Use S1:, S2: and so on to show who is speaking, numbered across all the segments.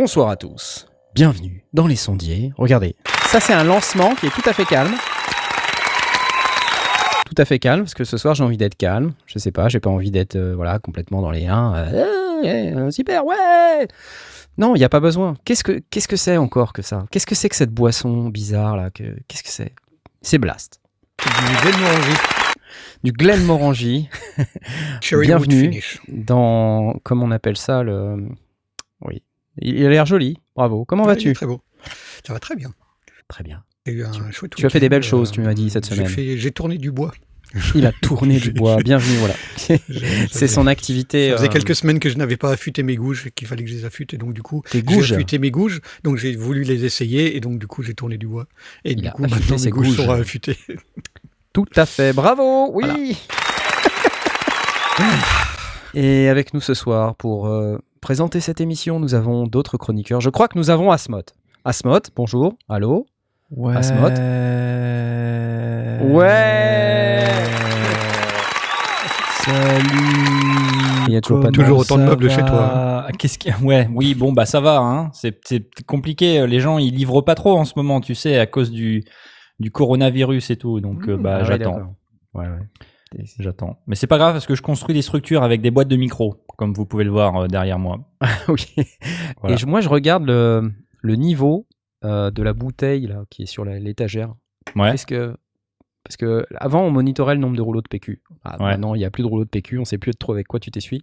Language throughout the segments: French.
S1: Bonsoir à tous, bienvenue dans les sondiers. Regardez, ça c'est un lancement qui est tout à fait calme. Tout à fait calme, parce que ce soir j'ai envie d'être calme. Je sais pas, j'ai pas envie d'être euh, voilà complètement dans les 1. Euh, super, ouais Non, il n'y a pas besoin. Qu'est-ce que qu'est-ce que c'est encore que ça? Qu'est-ce que c'est que cette boisson bizarre là que, Qu'est-ce que c'est? C'est Blast.
S2: Du Glenmorangie.
S1: Du Glenmorangie. Bienvenue dans, comment on appelle ça, le... Oui. Il a l'air joli, bravo. Comment vas-tu?
S2: Très beau. Ça va très bien.
S1: Très bien.
S2: Chouette
S1: tu as fait des belles choses, tu m'as dit, cette semaine.
S2: J'ai tourné du bois.
S1: Il a tourné du bois, bienvenue, voilà. C'est son activité.
S2: Ça faisait
S1: euh,
S2: quelques semaines que je n'avais pas affûté mes gouges et qu'il fallait que je les affûte. Et donc, du coup, j'ai affûté mes gouges. Donc, j'ai voulu les essayer. Et donc, du coup, j'ai tourné du bois. Et
S1: Il
S2: du coup, maintenant, mes gouges
S1: gouges.
S2: seront affûtés.
S1: Tout à fait, bravo, oui. Et avec nous ce soir pour euh, présenter cette émission, nous avons d'autres chroniqueurs. Je crois que nous avons Asmod. Asmod, bonjour, allô?
S3: Ouais.
S1: Asmod. Ouais.
S3: Salut.
S1: Il y a toujours pas de-
S2: Toujours
S3: Comment
S2: autant de meubles chez toi.
S3: Ah, Qu'est-ce que Ouais, oui, bon bah ça va hein. C'est c'est compliqué, les gens ils livrent pas trop en ce moment, tu sais, à cause du du coronavirus et tout. Donc euh,
S1: Mmh,
S3: bah
S1: ah
S3: j'attends.
S1: Ouais, ouais.
S3: J'attends. Mais c'est pas grave parce que je construis des structures avec des boîtes de micro, comme vous pouvez le voir euh, derrière moi.
S1: oui.
S3: Voilà.
S1: Et je- moi, je regarde le, le niveau euh, de la bouteille là, qui est sur l'étagère.
S3: Ouais.
S1: Est-ce que parce que avant on monitorait le nombre de rouleaux de PQ. Ah,
S3: Ouais.
S1: Maintenant il n'y a plus de rouleaux de PQ, on sait plus trop avec quoi tu t'essuies.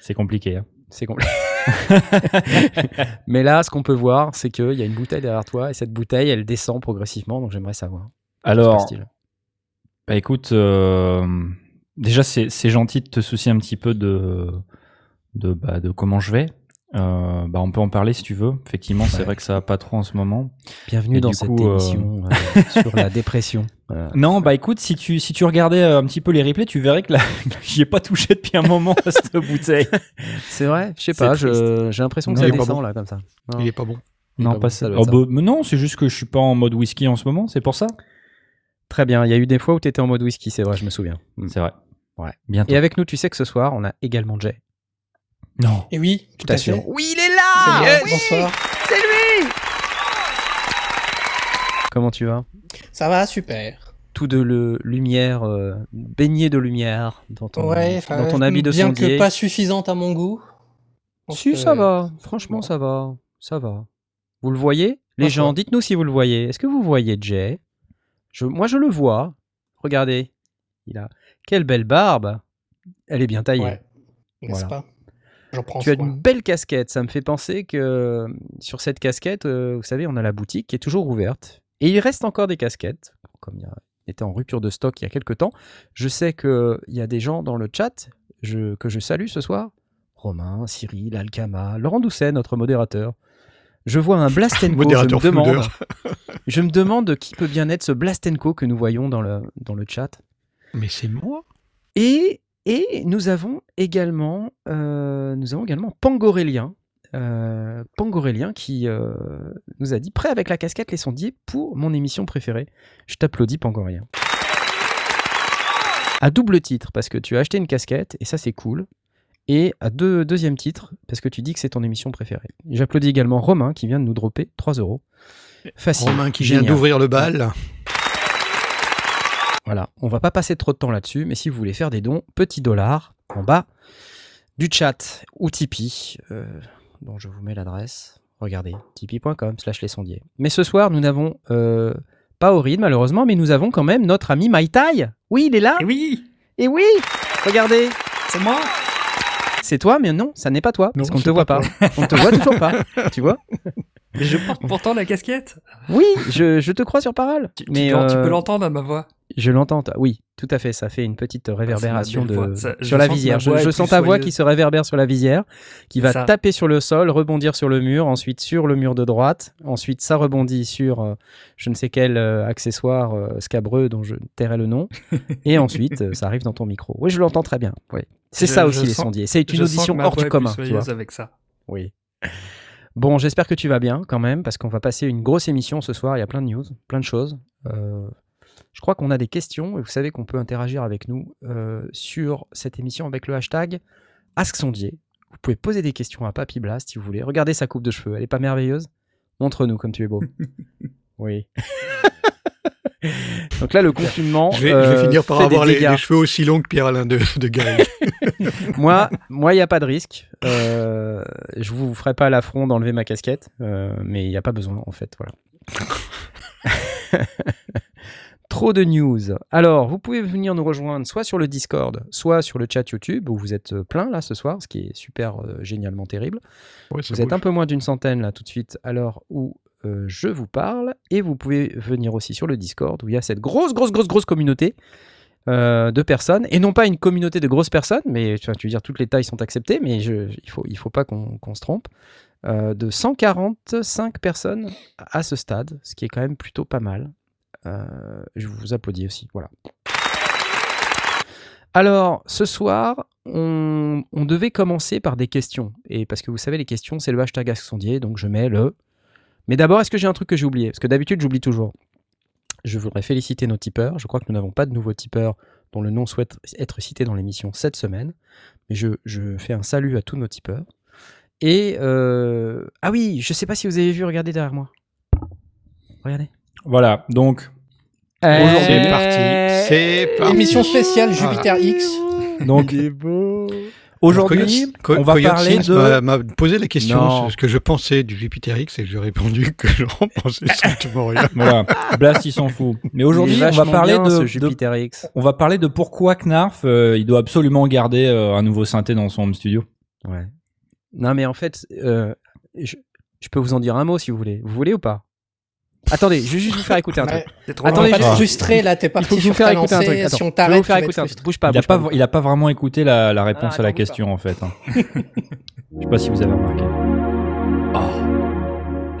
S3: C'est compliqué. hein.
S1: C'est compliqué. Mais là, ce qu'on peut voir, c'est qu'il y a une bouteille derrière toi et cette bouteille, elle descend progressivement. Donc j'aimerais savoir.
S3: Alors, Bah écoute, euh, déjà c'est c'est gentil de te soucier un petit peu de de bah, de comment je vais. Euh, bah on peut en parler si tu veux. Effectivement, c'est
S1: Ouais.
S3: vrai que ça va pas trop en ce moment.
S1: bienvenue
S3: et
S1: dans cette
S3: coup, euh,
S1: émission euh, sur la dépression. Euh,
S3: Non, bah écoute, si tu si tu regardais un petit peu les replays, tu verrais que là, j'y ai pas touché depuis un moment à cette bouteille.
S1: c'est vrai, je sais pas, j'ai l'impression que
S2: Non,
S1: ça
S2: il est pas
S1: descend
S2: bon.
S1: là comme ça. Non.
S2: Il est pas bon.
S1: Il
S3: non,
S1: pas
S3: pas
S1: bon,
S3: ça. Oh,
S1: ça.
S3: bah, mais non, c'est juste que je suis pas en mode whisky en ce moment, c'est pour ça.
S1: Très bien, il y a eu des fois où tu étais en mode whisky, c'est vrai, je me souviens.
S3: C'est vrai.
S1: Ouais.
S3: Bientôt.
S1: Et avec nous, tu sais que ce soir, on a également Jay.
S3: Non.
S4: Et oui,
S1: Je
S4: tout à fait.
S1: Oui, il est là
S4: C'est bien, Bonsoir.
S1: C'est lui Comment tu vas?
S4: Ça va, super.
S1: Tout de le lumière, euh, baigné de lumière dans ton,
S4: ouais,
S1: dans ton habit de
S4: bien
S1: sondier.
S4: que pas suffisante à mon goût.
S1: Si,
S4: que-
S1: ça va. Franchement,
S4: bon.
S1: ça va. Ça va. Vous le voyez? Les gens, dites-nous si vous le voyez. Est-ce que vous voyez Jay? Je, Moi, je le vois. Regardez. Il a... Quelle belle barbe. Elle est bien taillée.
S4: Ouais. N'est-ce
S1: Voilà.
S4: pas? Prends
S1: Tu as
S4: soin.
S1: une belle casquette. Ça me fait penser que euh, sur cette casquette, euh, vous savez, on a la boutique qui est toujours ouverte. Et il reste encore des casquettes. Comme il y a- il était en rupture de stock il y a quelques temps. Je sais qu'il y a des gens dans le chat je- que je salue ce soir. Romain, Cyril, Alkama, Laurent Doucet, notre modérateur. Je vois un Blastenko. je me
S2: Modérateur
S1: demande, je me demande qui peut bien être ce Blastenko que nous voyons dans le, dans le chat.
S2: Mais c'est moi.
S1: Et, et nous avons également, euh, nous avons également Pangorélien, euh, Pangorélien qui euh, nous a dit prêt avec la casquette les sondiers pour mon émission préférée. Je t'applaudis Pangorélien. À double titre parce que tu as acheté une casquette et ça c'est cool. Et à deux, deuxième titre parce que tu dis que c'est ton émission préférée. J'applaudis également Romain qui vient de nous dropper 3 euros. Facile.
S2: Romain qui vient d'ouvrir le bal.
S1: Voilà, on va pas passer trop de temps là-dessus, mais si vous voulez faire des dons, petit dollar en bas du chat ou Tipeee, euh, dont je vous mets l'adresse. Regardez, tipeee.com slash les sondiers. Mais ce soir, nous n'avons euh, pas Aurine malheureusement, mais nous avons quand même notre ami Maïtai. Oui, il est là.
S3: Et oui,
S1: Et oui, regardez,
S3: c'est moi.
S1: c'est toi, mais non, ça n'est pas toi, parce qu'on ne te voit
S2: pas
S1: pas. On ne te voit toujours pas, tu vois
S5: Mais je porte pourtant la casquette.
S1: Oui, je, je te crois sur parole.
S5: Tu,
S1: mais
S5: tu
S1: euh,
S5: peux l'entendre à ma voix.
S1: Je l'entends. Oui, tout à fait. Ça fait une petite réverbération
S5: belle
S1: de.
S5: Ça-
S1: sur la visière. Je, sens ta voix qui se réverbère sur la visière, qui va
S5: Ça.
S1: taper sur le sol, rebondir sur le mur, ensuite sur le mur de droite. Ensuite, ça rebondit sur euh, je ne sais quel euh, accessoire euh, scabreux dont je tairai le nom. Et ensuite, ça arrive dans ton micro. Oui, je l'entends très bien. Oui. C'est ça aussi les sondiers. C'est une audition hors du commun. Tu vois.
S5: avec ça.
S1: Oui. Bon, j'espère que tu vas bien quand même, parce qu'on va passer une grosse émission ce soir. Il y a plein de news, plein de choses. Euh, je crois qu'on a des questions, et vous savez qu'on peut interagir avec nous euh, sur cette émission avec le hashtag AskSondier. Vous pouvez poser des questions à Papy Blast si vous voulez. Regardez sa coupe de cheveux, elle est pas merveilleuse Montre-nous comme tu es beau. oui. Donc là, le confinement.
S2: Je vais, je
S1: euh,
S2: vais finir par avoir les, cheveux aussi longs que Pierre-Alain de, de
S1: moi, moi, il n'y a pas de risque. Euh, je vous ferai pas l'affront d'enlever ma casquette, euh, mais il n'y a pas besoin en fait. Voilà. Trop de news. Alors, vous pouvez venir nous rejoindre soit sur le Discord, soit sur le chat YouTube où vous êtes euh, plein là ce soir, ce qui est super euh, génialement terrible.
S2: Ouais,
S1: Vous êtes un peu moins d'une centaine là tout de suite à l'heure où euh, je vous parle. Et vous pouvez venir aussi sur le Discord où il y a cette grosse, grosse, grosse, grosse communauté euh, de personnes. Et non pas une communauté de grosses personnes, mais tu, veux dire toutes les tailles sont acceptées, mais je, il faut, il faut pas qu'on se trompe. Euh, de 145 personnes à ce stade, ce qui est quand même plutôt pas mal. Euh, je vous applaudis aussi. Voilà. Alors, ce soir, on, devait commencer par des questions. Et parce que vous savez, les questions, c'est le hashtag Ask Sondier, donc je mets le. Mais d'abord, est-ce que j'ai un truc que j'ai oublié? Parce que d'habitude, j'oublie toujours. Je voudrais féliciter nos tipeurs. Je crois que nous n'avons pas de nouveaux tipeurs dont le nom souhaite être cité dans l'émission cette semaine. Mais je, fais un salut à tous nos tipeurs. Et. euh, Ah oui, je sais pas si vous avez vu, regardez derrière moi. Regardez.
S3: Voilà, donc
S2: Aujourd'hui,
S1: Eh,
S2: c'est parti. C'est parti.
S4: Émission spéciale Jupiter X.
S3: donc aujourd'hui, on va
S2: Koyot
S3: parler de
S2: m'a- m'a posé la question
S1: Non.
S2: sur ce que je pensais du Jupiter X et je lui ai répondu que je n'en pensais strictement rien.
S3: voilà, Blast il s'en fout. Mais aujourd'hui, on va parler
S1: bien,
S3: de,
S1: ce
S3: de-
S1: Jupiter X.
S3: on va parler de pourquoi Knarf euh, il doit absolument garder euh, un nouveau synthé dans son home studio.
S1: Ouais. Non, mais en fait, euh, je, je peux vous en dire un mot si vous voulez. Vous voulez ou pas? Attendez, je vais juste vous faire écouter un truc. Attendez,
S4: pas te frustrer là, t'es
S1: Il faut
S4: parti
S1: que je vous faire écouter un truc.
S4: lancée.
S1: Attends,
S4: Si on
S1: je vais vous faire écouter un truc.
S4: frustré.
S1: Bouge pas,
S3: il a
S1: pas.
S3: pas, il a pas vraiment écouté la, la réponse
S1: Ah,
S3: à la question en fait. hein. Je sais pas si vous avez remarqué.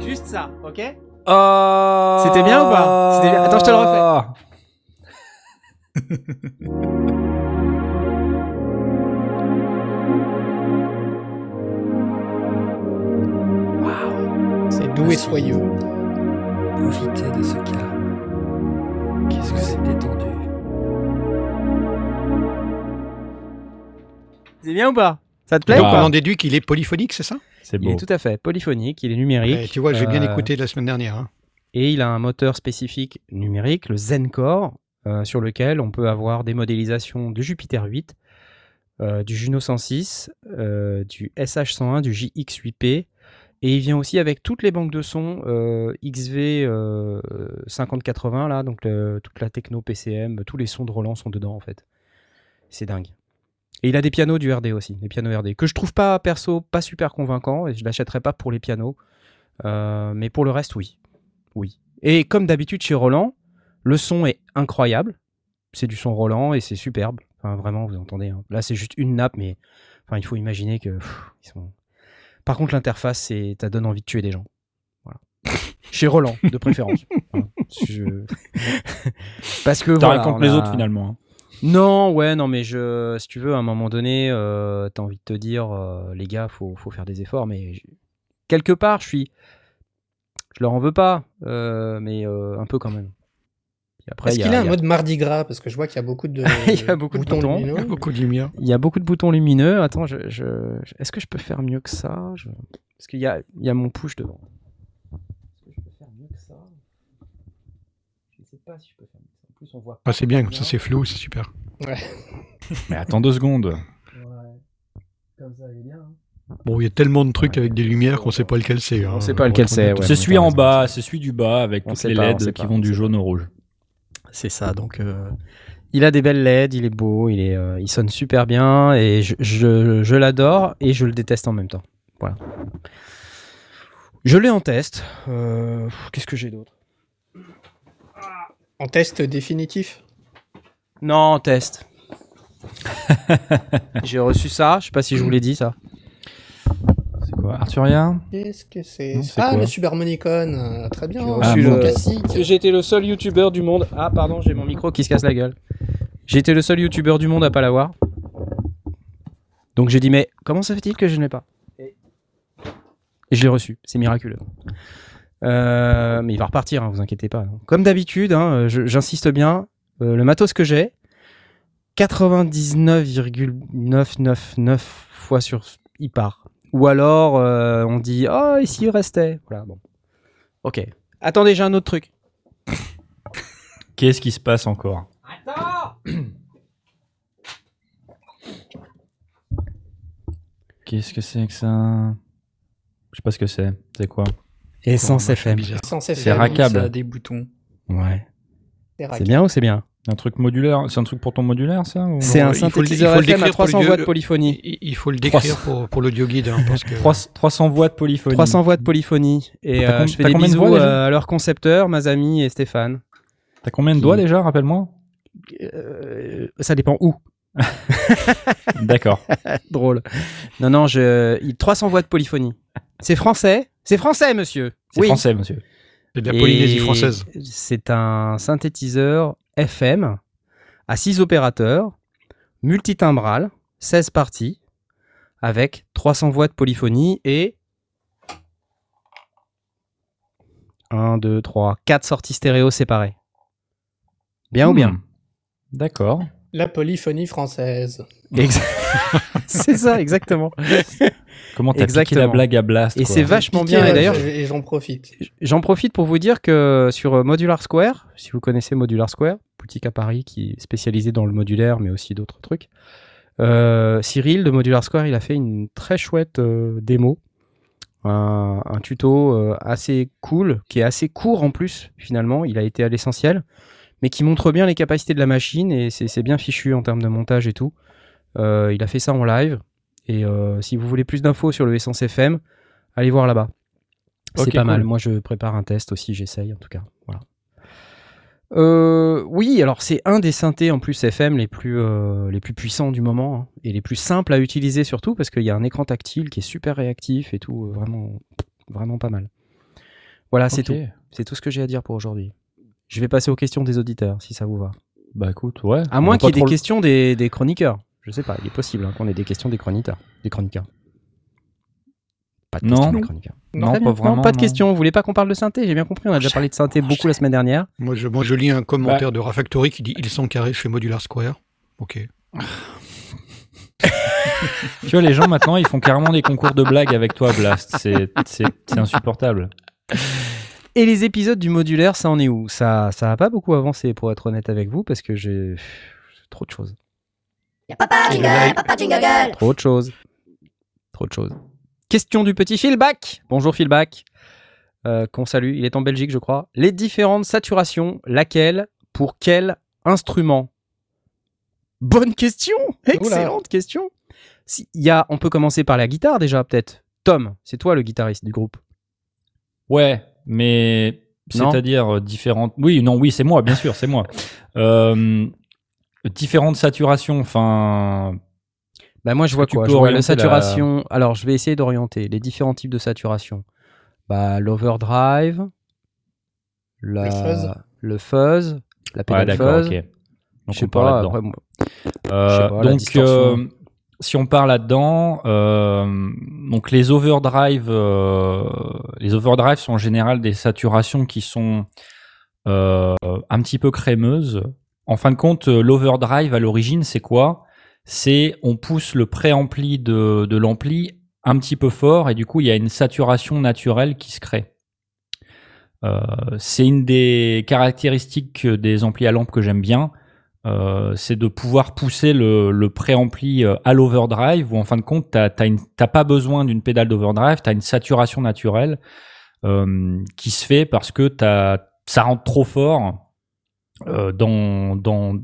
S1: Juste ça, ok
S3: Ah.
S1: C'était bien ou pas C'était bien. Attends, je te le refais.
S4: C'est doux et soyeux.
S5: De ce calme. Qu'est-ce que c'est détendu?
S1: C'est bien ou pas? Ça te plaît
S3: Ah.
S1: ou
S2: On
S1: pas
S2: en déduit qu'il est polyphonique, c'est ça?
S3: C'est
S1: Il
S3: beau.
S1: est tout à fait polyphonique, il est numérique.
S2: Tu vois, j'ai bien
S1: euh,
S2: écouté la semaine dernière. hein.
S1: Et il a un moteur spécifique numérique, le Zencore, euh, sur lequel on peut avoir des modélisations du Jupiter 8, euh, du Juno 106, euh, du SH101, du JX8P. Et il vient aussi avec toutes les banques de sons euh, XV euh, 5080, là, donc toute la techno PCM, tous les sons de Roland sont dedans en fait. C'est dingue. Et il a des pianos du RD aussi, des pianos RD, que je trouve pas perso pas super convaincants, et je l'achèterai pas pour les pianos. Euh, mais pour le reste, oui. Oui. Et comme d'habitude chez Roland, le son est incroyable. C'est du son Roland et c'est superbe. Vraiment, vous entendez. hein. Là, c'est juste une nappe, mais enfin, il faut imaginer que. Par contre, l'interface, c'est, ça donne envie de tuer des gens. Voilà. chez Roland, de préférence. Hein. Je- Parce que
S3: T'as
S1: voilà,
S3: rien contre
S1: on
S3: les autres finalement. hein.
S1: non, ouais, non, mais je, si tu veux, à un moment donné, euh, t'as envie de te dire, euh, les gars, faut, faut faire des efforts, mais quelque part, je suis, je leur en veux pas, euh, mais un peu quand même.
S4: Est-ce
S1: il y a-
S4: qu'il a un
S1: a-
S4: mode Mardi Gras Parce que je vois qu'il y a beaucoup de,
S1: Il y a beaucoup de boutons.
S2: Il y a
S4: lumineux.
S2: beaucoup de lumière.
S1: Il y a beaucoup de boutons lumineux. Attends, je, je- je- est-ce que je peux faire mieux que ça? Je- Parce qu'il y a, il y a mon push devant. Est-ce que je peux faire mieux que ça? Je ne sais pas si je peux faire mieux que ça. En plus, on voit.
S2: Ah, c'est bien, comme ça c'est flou, c'est super.
S3: Mais attends deux secondes.
S1: Ouais. Comme ça, il est bien. hein.
S2: Bon, il y a tellement de trucs avec des lumières qu'on sait pas lequel c'est. hein.
S1: On sait pas lequel c'est, ouais.
S3: c'est celui en bas, c'est celui du bas avec
S1: On
S3: toutes les LED qui
S1: pas,
S3: vont
S1: on
S3: du jaune au rouge.
S1: C'est ça, donc euh, il a des belles LED, il est beau, il, est, euh, il sonne super bien et je, je, je l'adore et je le déteste en même temps. Voilà. Je l'ai en test. Euh, Qu'est-ce que j'ai d'autre?
S4: En test définitif?
S1: Non, test. J'ai reçu ça, je sais pas si je vous l'ai dit ça.
S3: Quoi Arturia
S4: Qu'est-ce que c'est Ah, le Supermonicon. euh, Très bien.
S1: J'ai
S3: Ah,
S1: reçu
S3: bon,
S1: le...
S4: classique.
S1: J'ai été le seul youtubeur du monde. Ah, pardon, j'ai mon micro qui se casse la gueule. J'ai été le seul youtubeur du monde à pas l'avoir. Donc j'ai dit, mais comment ça fait-il que je ne l'ai pas Et je l'ai reçu, c'est miraculeux. Euh, mais il va repartir, hein, vous inquiétez pas. Comme d'habitude, hein, je- j'insiste bien, euh, le matos que j'ai, 99,999 fois sur il part. Ou alors euh, on dit oh ici il restait. Voilà bon. Ok. Attendez j'ai un autre truc.
S3: Qu'est-ce qui se passe encore? Qu'est-ce que c'est que ça? Je sais pas ce que c'est. C'est quoi?
S1: Essence FM.
S2: bizarre.
S4: Sans
S3: C'est
S4: FM,
S3: rackable.
S5: Ça a des boutons.
S1: Ouais.
S4: c'est
S1: bien ou c'est bien?
S3: Un truc modulaire C'est un truc pour ton modulaire, ça ou-
S1: C'est un
S2: il faut le-
S1: synthétiseur
S2: il faut le
S1: FM à
S2: décrire pour
S1: 300
S2: le-
S1: voix de polyphonie.
S2: Il, il faut le décrire
S3: 300.
S2: pour, pour l'audio guide, hein, parce que
S3: 300 300 voix de polyphonie.
S1: 300 voix de polyphonie. Et
S3: T'as
S1: euh, je fais des
S3: combien de
S1: bisous
S3: voix, déjà
S1: euh, à leurs concepteurs, Mazami et Stéphane.
S3: T'as combien de
S1: Qui-
S3: doigts déjà, rappelle-moi
S1: Euh, ça dépend où.
S3: D'accord.
S1: Drôle. Non, non, je... il- 300 voix de polyphonie. C'est français? C'est français, monsieur
S3: C'est
S1: Oui.
S3: français, monsieur.
S2: c'est de la Polynésie française.
S1: C'est un synthétiseur FM à 6 opérateurs, multitimbral, 16 parties, avec 300 voix de polyphonie et 1, 2, 3, 4 sorties stéréo séparées. Bien ou bien?
S3: Hmm. D'accord.
S4: La polyphonie française.
S1: C'est ça, exactement.
S3: Comment t'as piqué la blague à Blast
S1: Et c'est vachement bien. Et d'ailleurs,
S4: j'en profite.
S1: J'en profite pour vous dire que sur euh, Modular Square, si vous connaissez Modular Square, boutique à Paris qui est spécialisée dans le modulaire, mais aussi d'autres trucs, euh, Cyril de Modular Square, il a fait une très chouette euh, démo, un, un tuto euh, assez cool, qui est assez court en plus, finalement, il a été à l'essentiel, mais qui montre bien les capacités de la machine et c'est bien fichu en termes de montage et tout. Euh, il a fait ça en live, et euh, si vous voulez plus d'infos sur le Essence FM, allez voir là-bas. C'est pas
S3: cool.
S1: mal. Moi, je prépare un test aussi. J'essaye, en tout cas. Voilà. Euh, oui, alors c'est un des synthés en plus FM les plus, les plus puissants du moment hein, et les plus simples à utiliser surtout parce qu'il y a un écran tactile qui est super réactif et tout, vraiment, vraiment pas mal. Voilà, c'est tout. C'est tout ce que j'ai à dire pour aujourd'hui. Je vais passer aux questions des auditeurs si ça vous va.
S3: Bah écoute, ouais.
S1: À moins qu'il y ait des
S3: trop
S1: questions des, des chroniqueurs. Je sais pas, il est possible hein, qu'on ait des questions des chroniqueurs. Des chroniqueurs. Pas de
S3: Non.
S1: questions des chroniqueurs.
S3: Non, pas
S1: bien.
S3: vraiment.
S1: pas de
S3: non.
S1: questions. Vous voulez pas qu'on parle de synthé? J'ai bien compris. On a déjà parlé de synthé beaucoup la semaine dernière.
S2: Moi je, moi, je lis un commentaire
S1: Bah.
S2: de Rafactory qui dit Ils sont carrés chez Modular Square. Ok.
S3: Tu vois, les gens maintenant, ils font carrément des concours de blagues avec toi, Blast. C'est insupportable.
S1: Et les épisodes du modulaire, ça en est où? Ça, ça a pas beaucoup avancé pour être honnête avec vous parce que j'ai trop de choses.
S6: Papa jingle, papa jingle.
S1: Trop de choses. Trop de choses. Question du petit Philback. Bonjour Philback. Euh, Qu'on salue. Il est en Belgique, je crois. Les différentes saturations, laquelle, pour quel instrument? Bonne question. Excellente question. Si- il y a, on peut commencer par la guitare déjà, peut-être. Tom, c'est toi le guitariste du groupe.
S3: Ouais, mais c'est-à-dire euh, différentes. Oui, non, oui, c'est moi, bien sûr, c'est moi. Euh, différentes saturations, enfin.
S1: Bah moi je vois quoi? Je vois la
S3: la-
S1: saturation. Alors je vais essayer d'orienter les différents types de saturation. Bah l'overdrive, la...
S4: Le fuzz.
S1: le fuzz, la
S3: Ouais,
S1: pédale
S3: d'accord,
S1: fuzz.
S3: ok.
S1: Je
S3: Donc
S1: sais
S3: on parle
S1: pas.
S3: là-dedans.
S1: après, moi-
S3: Euh,
S1: Je sais pas, la
S3: donc,
S1: distorsion.
S3: euh, si on parle là-dedans, euh, donc les overdrive, euh, les overdrive sont en général des saturations qui sont euh, un petit peu crémeuses. En fin de compte, l'overdrive à l'origine, c'est quoi? C'est on pousse le préampli de, de l'ampli un petit peu fort et du coup il y a une saturation naturelle qui se crée. C'est une des caractéristiques des amplis à lampe que j'aime bien. Euh, c'est de pouvoir pousser le, le préampli euh, à l'overdrive où en fin de compte une- t'as pas besoin d'une pédale d'overdrive, t'as une saturation naturelle euh, qui se fait parce que t'as ça rentre trop fort euh, dans dans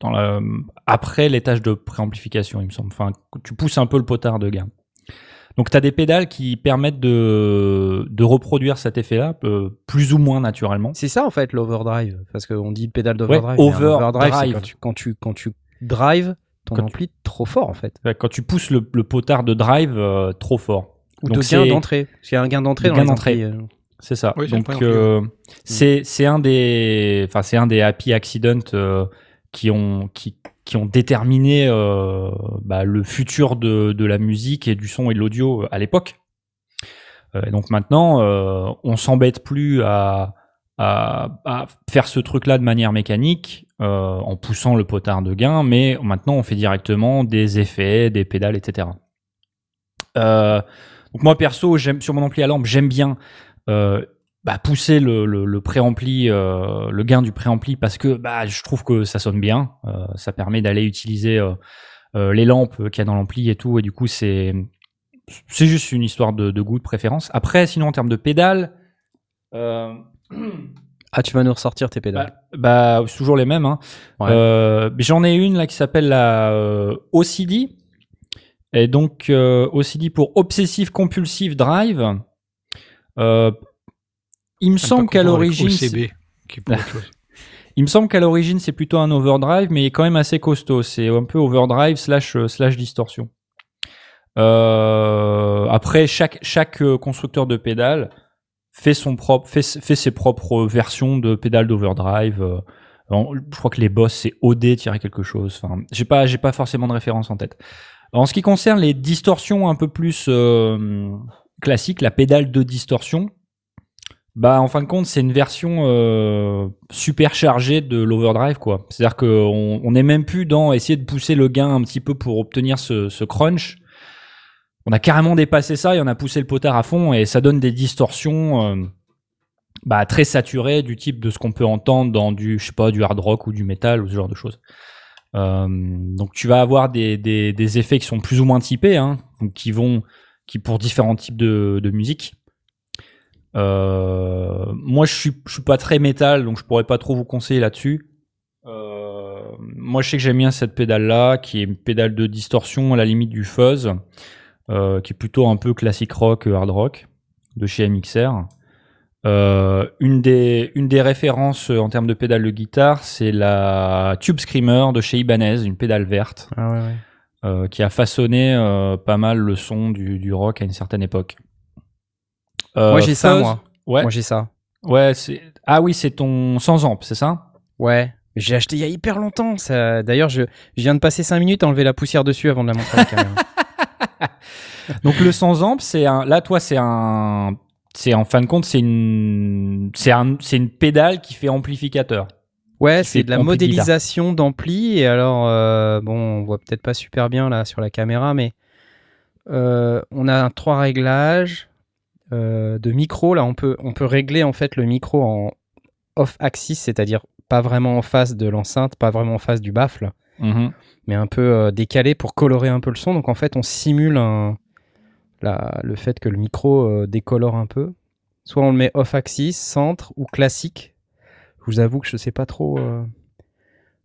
S3: dans la, après l'étage de préamplification il me semble. Enfin tu pousses un peu le potard de gain. Donc tu as des pédales qui permettent de, de reproduire cet effet-là, euh, plus ou moins naturellement.
S1: C'est ça en fait l'overdrive, parce qu'on dit pédale d'overdrive.
S3: Ouais, overdrive.
S1: c'est quand tu, quand, tu, quand tu drives ton
S3: Quand tu-
S1: ampli trop fort en fait.
S3: Quand tu pousses le, le potard de drive euh, trop fort.
S1: Ou
S3: Donc
S1: de gain d'entrée. Parce qu'il y a un gain d'entrée
S3: De
S1: dans
S3: gain d'entrée.
S1: euh.
S3: C'est ça.
S2: Oui, c'est
S3: Donc euh, c'est c'est un des enfin c'est un des happy accidents euh, qui ont qui qui ont déterminé euh, bah, le futur de la musique et du son et de l'audio à l'époque. Euh, donc maintenant euh, on s'embête plus à faire ce truc-là de manière mécanique euh, en poussant le potard de gain, mais maintenant on fait directement des effets, des pédales, etc. Euh, donc moi perso, j'aime sur mon ampli à lampe, j'aime bien euh, bah, pousser le, le, le préampli, euh, le gain du préampli parce que bah, je trouve que ça sonne bien. Euh, ça permet d'aller utiliser euh, les lampes qu'il y a dans l'ampli et tout, et du coup c'est c'est juste une histoire de, de goût, de préférence. Après, sinon en termes de pédales,
S1: Ah, tu vas nous ressortir tes pédales.
S3: bah c'est toujours les mêmes. Hein.
S1: Ouais.
S3: J'en ai une là qui s'appelle la OCD. Et donc OCD pour Obsessive Compulsive Drive. Euh, il me
S2: ne
S3: semble qu'à l'origine, il me semble qu'à l'origine c'est plutôt un overdrive, mais il est quand même assez costaud. C'est un peu overdrive slash euh, slash distorsion. Euh, après, chaque chaque euh, constructeur de pédales fait son propre fait, fait ses propres versions de pédales d'overdrive. euh, je crois que les boss c'est OD quelque chose. Enfin, j'ai pas j'ai pas forcément de référence en tête. En ce qui concerne les distorsions un peu plus euh, classiques, la pédale de distorsion, bah en fin de compte c'est une version euh, super chargée de l'overdrive quoi. C'est-à-dire qu'on on est même plus dans essayer de pousser le gain un petit peu pour obtenir ce, ce crunch. On a carrément dépassé ça et on a poussé le potard à fond et ça donne des distorsions euh, bah, très saturées du type de ce qu'on peut entendre dans du je sais pas du hard rock ou du metal ou ce genre de choses. Euh, donc tu vas avoir des, des, des effets qui sont plus ou moins typés, hein, qui vont qui pour différents types de, de musique. Euh, moi, je suis, je suis pas très métal, donc je pourrais pas trop vous conseiller là-dessus. Euh, moi, je sais que j'aime bien cette pédale-là, qui est une pédale de distorsion à la limite du fuzz, euh, qui est plutôt un peu classique rock, hard rock, de chez MXR. Une des une des références en termes de pédale de guitare, c'est la Tube Screamer de chez Ibanez, une pédale verte
S1: Ah ouais, ouais.
S3: qui a façonné pas mal le son du, du rock à une certaine époque. Euh,
S1: Moi j'ai ça, moi.
S3: Ouais,
S1: Moi j'ai ça.
S3: ouais, c'est ah oui, c'est ton sans amp, c'est ça?
S1: Ouais. J'ai acheté il y a hyper longtemps. Ça... D'ailleurs, je... je viens de passer 5 minutes à enlever la poussière dessus avant de la montrer à la caméra.
S3: Donc le sans amp, c'est un là toi c'est un c'est en fin de compte c'est une c'est un c'est une pédale qui fait amplificateur.
S1: Ouais, c'est de la modélisation d'ampli. Et alors, euh, bon, on voit peut-être pas super bien là sur la caméra, mais euh, on a trois réglages euh, de micro. Là, on peut, on peut régler en fait le micro en off-axis, c'est-à-dire pas vraiment en face de l'enceinte, pas vraiment en face du baffle,
S3: Mhm.
S1: mais un peu euh, décalé pour colorer un peu le son. Donc en fait, on simule un- la- le fait que le micro euh, décolore un peu. Soit on le met off-axis, centre ou classique. Je vous avoue que je sais pas trop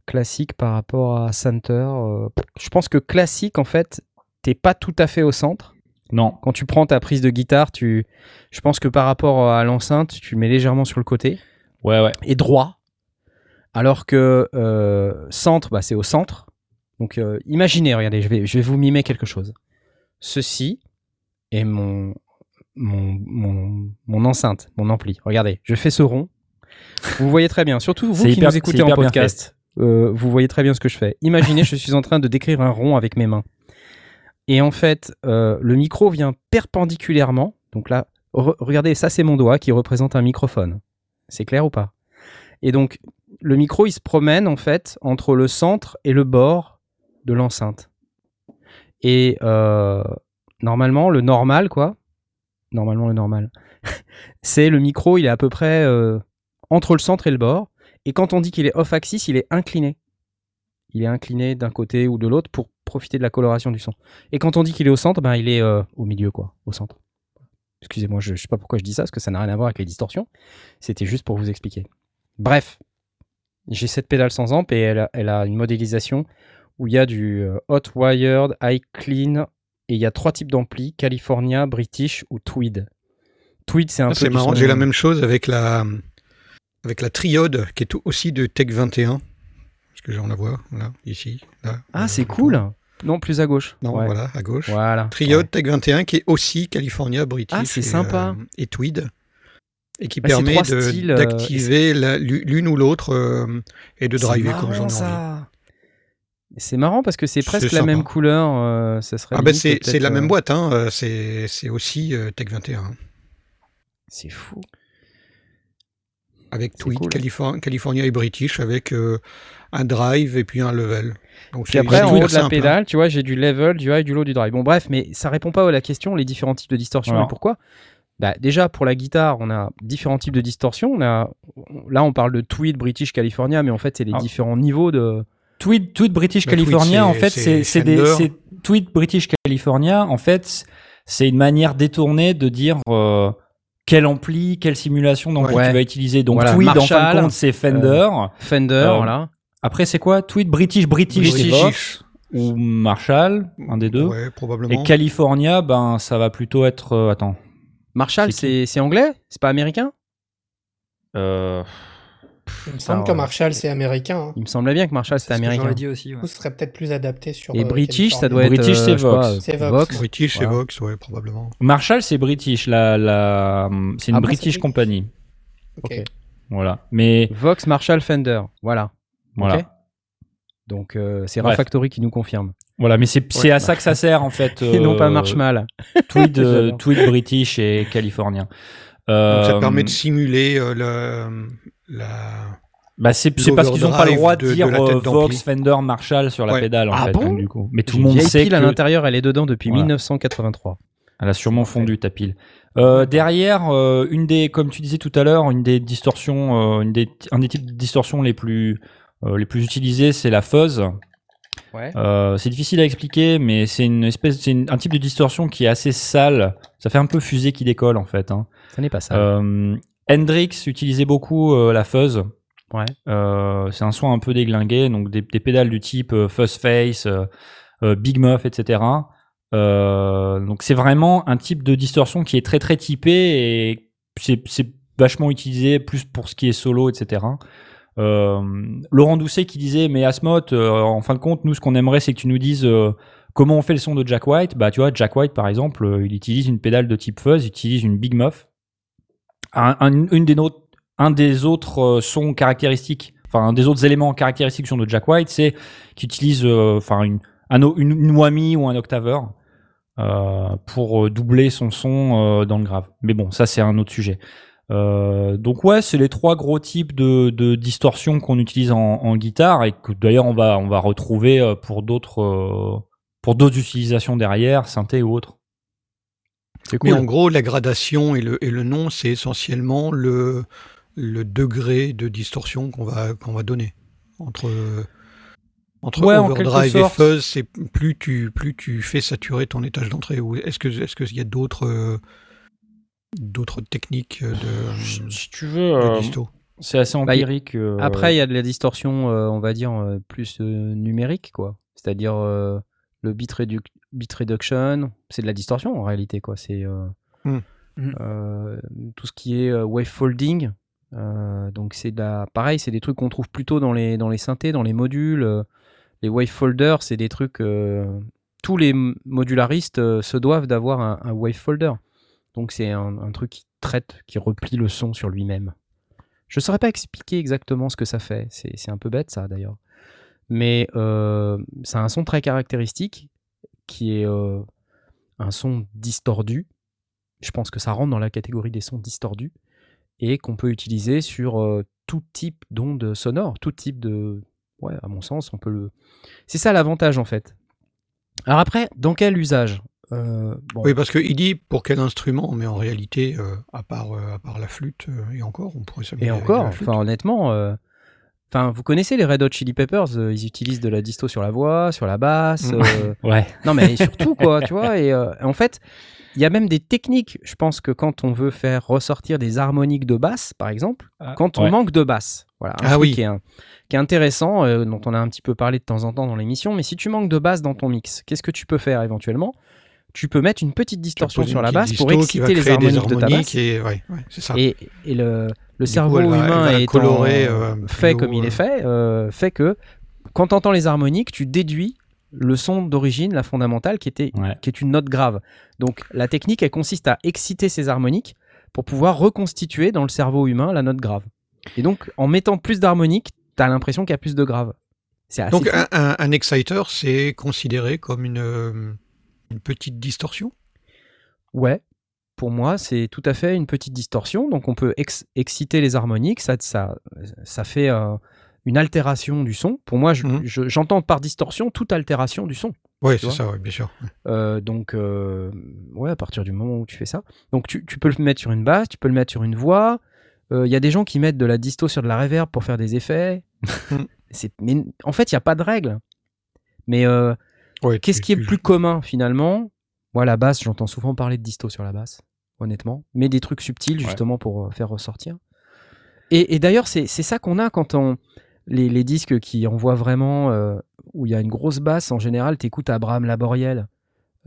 S1: classique par rapport à center. euh, je pense que classique, en fait, t'es pas tout à fait au centre.
S3: Non.
S1: Quand tu prends ta prise de guitare, tu, je pense que par rapport à l'enceinte, tu le mets légèrement sur le côté
S3: Ouais ouais.
S1: et droit. Alors que euh, centre, bah, c'est au centre. Donc euh, imaginez, regardez, je vais, je vais vous mimer quelque chose. Ceci est mon, mon, mon, mon enceinte, mon ampli. Regardez, je fais ce rond. Vous voyez très bien, surtout vous qui
S3: hyper-
S1: nous écoutez en podcast. euh, vous voyez très bien ce que je fais. Imaginez, je suis en train de décrire un rond avec mes mains. Et en fait, euh, le micro vient perpendiculairement. Donc là, re- regardez, ça c'est mon doigt qui représente un microphone. C'est clair ou pas? Et donc, le micro, il se promène en fait entre le centre et le bord de l'enceinte. Et euh, normalement, le normal, quoi. Normalement, le normal. c'est le micro, il est à peu près euh, entre le centre et le bord. Et quand on dit qu'il est off-axis, il est incliné. Il est incliné d'un côté ou de l'autre pour profiter de la coloration du son. Et quand on dit qu'il est au centre, ben, il est euh, au milieu, quoi, au centre. Excusez-moi, je ne sais pas pourquoi je dis ça, parce que ça n'a rien à voir avec les distorsions. C'était juste pour vous expliquer. Bref, j'ai cette pédale sans amp et elle a, elle a une modélisation où il y a du euh, hot wired, high clean Et il y a trois types d'amplis California, British ou Tweed. Tweed, c'est un
S2: Ah,
S1: peu.
S2: c'est marrant,
S1: son-
S2: j'ai la même chose avec la, avec la triode qui est aussi de Tech 21. Que j'en la vois, là, ici. Là,
S1: Ah,
S2: euh,
S1: c'est cool. Non, plus à gauche.
S2: Non,
S1: Ouais.
S2: voilà, à gauche.
S1: Voilà.
S2: Triode Tech 21 qui est aussi California, British.
S1: Ah, c'est sympa.
S2: euh, et Tweed. Et qui
S1: Bah, c'est
S2: permet
S1: euh,
S2: d'activer l'une ou l'autre euh, et de driver comme j'en ai envie.
S1: C'est marrant parce que c'est presque la
S2: sympa.
S1: même couleur. euh, ça serait
S2: Ah bah c'est la
S1: euh,
S2: même boîte, hein. euh, c'est aussi euh, Tech 21.
S1: C'est fou.
S2: Avec Tweed,
S1: cool.
S2: California et British, avec euh, un drive et puis un level. Donc
S1: Puis après, en haut de la
S2: hein.
S1: pédale, tu vois, j'ai du level, du high, du low, du drive. Bon, bref, mais ça répond pas à la question, les différents types de distorsion
S3: Voilà.
S1: et pourquoi. Bah, déjà, pour la guitare, on a différents types de distorsion. On a, là, on parle de Tweed, British, California, mais en fait, c'est les
S3: Ah.
S1: différents niveaux de.
S3: Tweed, Tweed British
S2: Tweed,
S3: California, en fait,
S2: c'est
S3: des Tweed British California, en fait, c'est une manière détournée de dire euh, quel ampli, quelle simulation d'ampli
S1: Ouais.
S3: tu vas utiliser. Donc
S1: Voilà,
S3: Tweed, en fin de compte, c'est Fender.
S1: Fender,
S3: Euh,
S1: voilà.
S3: Après, c'est quoi? Tweed British British, c'est
S2: British.
S3: Vox ou Marshall, un des deux?
S2: Ouais, probablement.
S3: Et California, ben ça va plutôt être. euh, attends.
S1: Marshall,
S3: c'est
S1: c'est c'est anglais? C'est pas américain?
S3: Euh,
S4: Il me semble
S1: Alors,
S4: que Marshall, c'est américain. hein.
S1: Il me semblait bien que Marshall, c'était
S5: C'est
S1: américain.
S5: j'aurais dit aussi. ouais.
S4: Du coup, ce serait peut-être plus adapté sur.
S1: Et
S4: euh,
S1: British, ça
S4: Californie.
S1: doit être.
S3: British,
S1: euh,
S3: c'est
S1: je sais pas,
S3: Vox.
S1: euh,
S4: C'est Vox.
S2: British et
S1: Voilà.
S2: Vox, ouais, probablement.
S3: Marshall, c'est British, la, la, c'est une
S1: Ah bon,
S3: British
S4: c'est British.
S3: company.
S4: Ok.
S1: Ok.
S3: Voilà. Mais
S1: Vox, Marshall, Fender. Voilà.
S3: Voilà.
S1: Donc, euh, c'est. Refactory qui nous confirme.
S3: Voilà, mais c'est à ça que ça sert en fait.
S1: Et non pas
S3: euh,
S1: Marshmal.
S3: Tweed, euh. Tweed British et californien. Euh,
S2: Donc ça permet de simuler euh, le, la.
S3: Bah c'est parce qu'ils n'ont pas le droit de,
S2: de- de
S3: dire euh,
S2: d'ampli.
S3: Vox, Fender, Marshall sur la
S2: Ouais.
S3: pédale en
S1: Ah
S3: fait.
S1: bon
S3: donc, du coup. Mais tout le monde sait
S1: pile à
S3: que
S1: l'intérieur, elle est dedans depuis
S3: Voilà.
S1: 1983.
S3: elle a sûrement fondu ta pile. Euh, derrière, euh, une des, comme tu disais tout à l'heure, une des distorsions, euh, une des, un des types de distorsions les plus, euh, les plus utilisés, c'est la fuzz.
S1: Ouais.
S3: Euh, c'est difficile à expliquer, mais c'est une espèce, c'est un type de distorsion qui est assez sale. Ça fait un peu fusée qui décolle en fait. Hein.
S1: Ça n'est pas ça.
S3: Euh, Hendrix utilisait beaucoup euh, la fuzz.
S1: Ouais.
S3: Euh, c'est un son un peu déglingué, donc des, des pédales du type euh, fuzz face, euh, euh, big muff, etc. Euh, donc c'est vraiment un type de distorsion qui est très très typé et c'est vachement utilisé plus pour ce qui est solo, etc. Euh, Laurent Doucet qui disait mais Asmod, euh, en fin de compte, nous ce qu'on aimerait c'est que tu nous dises euh, comment on fait le son de Jack White. Bah tu vois, Jack White par exemple, il utilise une pédale de type fuzz, il utilise une big muff. Un, un- une des notes, un des autres sons caractéristiques, enfin un des autres éléments caractéristiques du son de Jack White, c'est qu'il utilise enfin une, un une, ou un octaveur pour doubler son son dans le grave. Mais bon, ça c'est un autre sujet. Euh, donc ouais, c'est les trois gros types de, de distorsion qu'on utilise en, en guitare et que d'ailleurs on va on va retrouver euh, pour d'autres euh, pour d'autres utilisations derrière, synthé ou autre.
S2: Mais en gros, la gradation et le, et le nom, c'est essentiellement le, le degré de distorsion qu'on va, qu'on va donner. Entre, entre
S3: Ouais, en
S2: overdrive
S3: quelque
S2: et fuzz, c'est plus tu, plus tu fais saturer ton étage d'entrée. Ou est-ce que, est-ce qu'il y a d'autres, d'autres techniques de,
S3: Si tu veux,
S2: de disto
S3: c'est assez
S1: Bah,
S3: empirique. euh,
S1: Après, il y a de la distorsion, euh, on va dire, euh, plus euh, numérique, quoi. C'est-à-dire euh, le bit, redu- bit reduction, c'est de la distorsion en réalité, quoi. C'est euh,
S2: Hmm.
S5: Hmm.
S1: euh, tout ce qui est euh, wave folding. euh, donc c'est de la, pareil, c'est des trucs qu'on trouve plutôt dans les dans les synthés, dans les modules. euh, les wave folders, c'est des trucs. euh, tous les modularistes euh, se doivent d'avoir un, un wave folder. Donc c'est un, truc qui traite, qui replie le son sur lui-même. Je ne saurais pas expliquer exactement ce que ça fait. C'est un peu bête, ça, d'ailleurs. Mais euh, c'est un son très caractéristique qui est euh, un son distordu. Je pense que ça rentre dans la catégorie des sons distordus et qu'on peut utiliser sur euh, tout type d'ondes sonores, tout type de. Ouais, à mon sens, on peut le. C'est ça l'avantage, en fait. Alors après, dans quel usage? Euh, bon,
S2: Oui, parce qu'il dit pour quel instrument, mais en réalité, euh, à, part, euh, à part la flûte, euh, et encore, on pourrait s'amuser
S1: Et
S2: avec
S1: encore,
S2: la flûte.
S1: enfin honnêtement, euh, enfin vous connaissez les Red Hot Chili Peppers, euh, ils utilisent de la disto sur la voix, sur la basse.
S2: Mm.
S1: euh,
S3: Ouais.
S1: non mais surtout quoi, tu vois. Et euh, en fait, il y a même des techniques. Je pense que quand on veut faire ressortir des harmoniques de basse, par exemple, quand on
S3: ouais.
S1: manque de basse, voilà, un
S2: Ah
S1: truc
S2: oui.
S1: qui est, un- qui est intéressant, euh, dont on a un petit peu parlé de temps en temps dans l'émission. Mais si tu manques de basse dans ton mix, qu'est-ce que tu peux faire éventuellement? Tu peux mettre une petite distorsion sur la basse pour
S2: disto
S1: exciter les harmoniques de ta basse.
S2: Et, ouais, ouais, c'est ça.
S1: Et, et le, cerveau
S2: coup, va-
S1: humain étant
S2: colorer, euh,
S1: fait comme il
S2: euh.
S1: est fait, euh, fait que quand tu entends les harmoniques, tu déduis le son d'origine, la fondamentale, qui, était,
S3: Ouais.
S1: qui est une note grave. Donc la technique, elle consiste à exciter ces harmoniques pour pouvoir reconstituer dans le cerveau humain la note grave. Et donc, en mettant plus d'harmoniques, tu as l'impression qu'il y a plus de grave.
S2: Donc un, un, un exciter, c'est considéré comme une, euh, une petite distorsion?
S1: Ouais, pour moi, c'est tout à fait une petite distorsion. Donc, on peut ex- exciter les harmoniques. Ça, ça, ça fait euh, une altération du son. Pour moi, je- je- j'entends par distorsion toute altération du son.
S2: Oui, c'est ça, ouais, bien sûr.
S1: Euh, donc, euh, ouais, à partir du moment où tu fais ça. Donc, tu, tu peux le mettre sur une basse, tu peux le mettre sur une voix. Il y a des gens qui mettent de la disto sur de la reverb pour faire des effets. C'est- mais en fait, il n'y a pas de règle. Mais euh,
S2: Ouais,
S1: Qu'est-ce qui est plus commun finalement? Moi, la basse, j'entends souvent parler de disto sur la basse, honnêtement. Mais des trucs subtils
S3: Ouais.
S1: justement pour euh, faire ressortir. Et, et d'ailleurs, c'est ça qu'on a quand on. Les, les disques qui envoient vraiment. euh, où il y a une grosse basse, en général, t'écoutes Abraham Laboriel.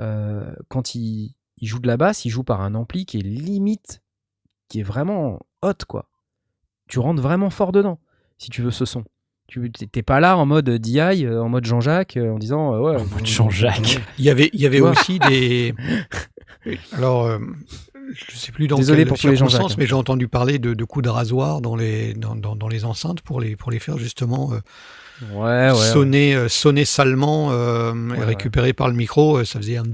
S1: euh, quand il, il joue de la basse, il joue par un ampli qui est limite. qui est vraiment hot, quoi. Tu rentres vraiment fort dedans, si tu veux ce son. Tu t'es pas là en mode DI, euh, en mode Jean-Jacques, euh, en disant euh, ouais.
S3: En mode Jean-Jacques.
S2: Il y avait, il y avait aussi des. Alors, euh, je sais plus dans
S1: Désolé pour tous les
S2: mais j'ai entendu parler de, de coups de rasoir dans les, dans, dans, dans les enceintes pour les, pour les faire justement euh,
S1: Ouais, ouais.
S2: sonner, euh, sonner salement euh, et
S1: ouais.
S2: récupérer par le micro. euh, ça faisait un.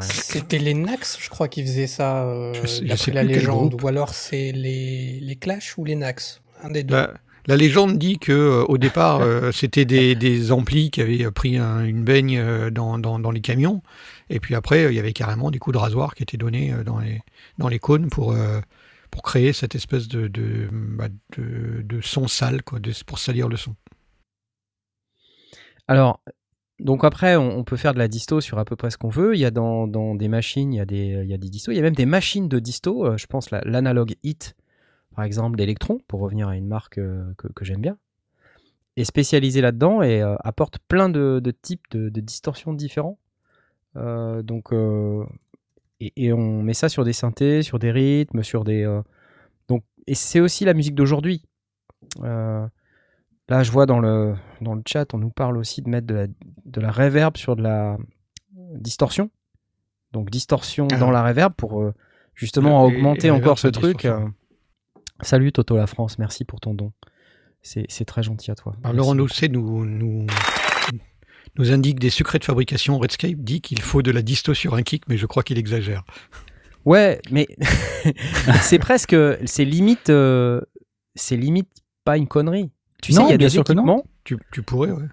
S4: C'était les Nax, je crois, qui faisaient ça, euh,
S2: Je sais- je sais
S4: d'après la
S2: plus quel
S4: légende.
S2: groupe.
S4: Ou alors c'est les, les Clash ou les Nax. Un des deux.
S2: La, la légende dit que euh, au départ, euh, c'était des, des amplis qui avaient pris un- une baigne euh, dans, dans, dans les camions, et puis après, il y avait carrément des coups de rasoir qui étaient donnés dans les, dans les cônes pour, pour créer cette espèce de, de, bah, de, de son sale, quoi, de- pour salir le son.
S1: Alors, donc après, on, peut faire de la disto sur à peu près ce qu'on veut. Il y a dans, dans des machines, il y, a des, il y a des distos. Il y a même des machines de disto. je pense la- l'analogue Hit, par exemple, d'Electron, pour revenir à une marque euh, que, que j'aime bien, est spécialisée là-dedans et euh, apporte plein de, de types de, de distorsions différents. Euh, donc, et, et on met ça sur des synthés, sur des rythmes, sur des. donc, et c'est aussi la musique d'aujourd'hui. Là, je vois dans le, dans le chat, on nous parle aussi de mettre de la, de la reverb sur de la distorsion. Donc, distorsion
S2: Ah.
S1: dans la reverb pour euh, justement
S2: Et- et
S1: augmenter encore ce truc. euh. Salut Toto la France, merci pour ton don. C'est très gentil à toi.
S2: Alors, Laurent. Doucet nous, nous, nous indique des secrets de fabrication. Redscape dit qu'il faut de la disto sur un kick, mais je crois qu'il exagère.
S1: Ouais, mais c'est presque, c'est limite, euh, c'est limite pas une connerie. Tu sais, il y a
S3: bien
S1: des
S3: sûr que non.
S1: équipements.
S2: Tu, tu pourrais, ouais.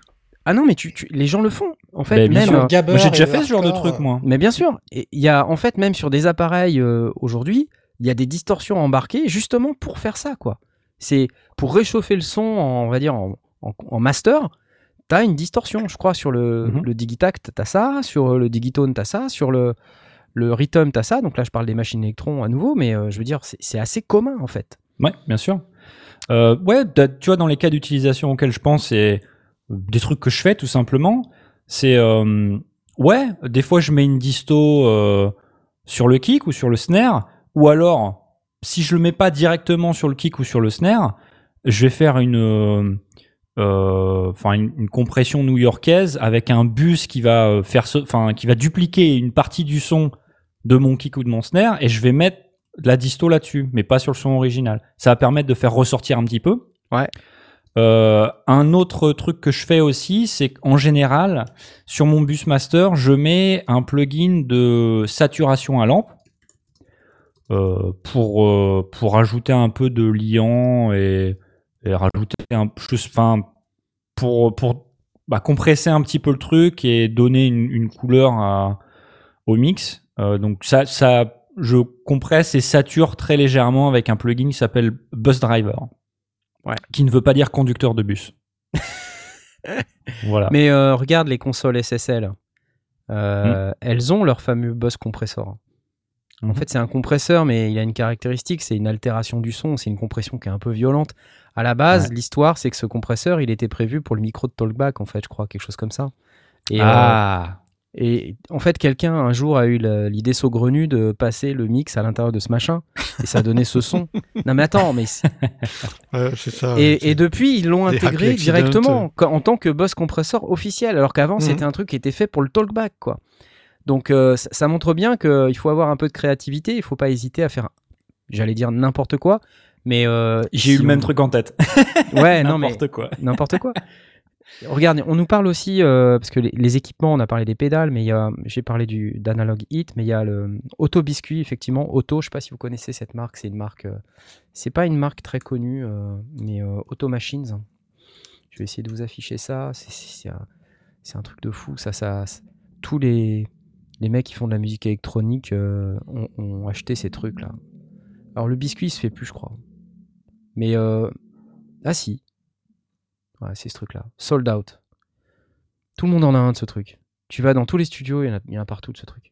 S1: Ah non, mais tu, tu- les gens le font. En fait,
S3: Bah,
S1: même, euh,
S3: j'ai déjà fait ce genre de truc, moi.
S1: Mais bien sûr, Et il y a en fait même sur des appareils euh, aujourd'hui, il y a des distorsions embarquées justement pour faire ça quoi. C'est pour réchauffer le son, en, on va dire en, en- en master. T'as une distorsion, je crois, sur le,
S3: Mhm.
S1: le Digitact, t'as ça, sur le Digitone, t'as ça, sur le, le Rhythm, t'as ça. Donc là, je parle des machines électrons à nouveau, mais euh, je veux dire, c'est assez commun en fait.
S3: Ouais, bien sûr. Euh, ouais, tu vois, dans les cas d'utilisation auxquels je pense, c'est des trucs que je fais tout simplement. C'est euh, ouais, des fois je mets une disto euh, sur le kick ou sur le snare, ou alors si je le mets pas directement sur le kick ou sur le snare, je vais faire une euh, euh, enfin une, une compression new-yorkaise avec un bus qui va euh, faire enfin qui va dupliquer une partie du son de mon kick ou de mon snare et je vais mettre de la disto là-dessus, mais pas sur le son original. Ça va permettre de faire ressortir un petit peu.
S1: Ouais.
S3: Euh, un autre truc que je fais aussi, c'est qu'en général, sur mon bus master, je mets un plugin de saturation à lampe euh, pour euh, pour ajouter un peu de liant et, et rajouter un plus, enfin pour pour bah, compresser un petit peu le truc et donner une, une couleur à- au mix. Euh, donc ça ça je compresse et sature très légèrement avec un plugin qui s'appelle Bus Driver.
S1: Ouais.
S3: Qui ne veut pas dire conducteur de bus. voilà.
S1: Mais euh, regarde les consoles SSL. Euh, Elles ont leur fameux bus compressor. En
S3: Mhm.
S1: fait, c'est un compresseur, mais il a une caractéristique, c'est une altération du son, c'est une compression qui est un peu violente. À la base,
S3: Ouais.
S1: l'histoire, c'est que ce compresseur, il était prévu pour le micro de Talkback, en fait, je crois, quelque chose comme ça. Et, euh,
S3: ah.
S1: Et en fait, quelqu'un un jour a eu l'idée saugrenue de passer le mix à l'intérieur de ce machin et ça a donné ce son. Non mais attends, mais c'est-
S2: Ouais, ça.
S1: et, depuis ils l'ont intégré directement en tant que boss compresseur officiel, alors qu'avant
S2: Mhm.
S1: c'était un truc qui était fait pour le talkback quoi. Donc euh, ça, ça montre bien qu'il faut avoir un peu de créativité, il faut pas hésiter à faire, j'allais dire n'importe quoi, mais euh,
S3: J'ai eu le même truc en tête.
S1: Ouais, non mais
S3: N'importe quoi.
S1: n'importe quoi. Regarde, on nous parle aussi, euh, parce que les, les équipements, on a parlé des pédales, mais il y a, j'ai parlé du, d'Analog Hit, mais il y a le Auto Biscuit, effectivement. Auto, je sais pas si vous connaissez cette marque, c'est une marque, euh, c'est pas une marque très connue, mais Auto Machines. Je vais essayer de vous afficher ça. C'est, c'est, c'est un, c'est un truc de fou. Ça, ça, tous les, les mecs qui font de la musique électronique euh, ont, acheté ces trucs-là. Alors le biscuit, il se fait plus, je crois. Mais, euh, ah si, Ouais, c'est ce truc-là. Sold out. Tout le monde en a un de ce truc. Tu vas dans tous les studios, il y en a, partout de ce truc.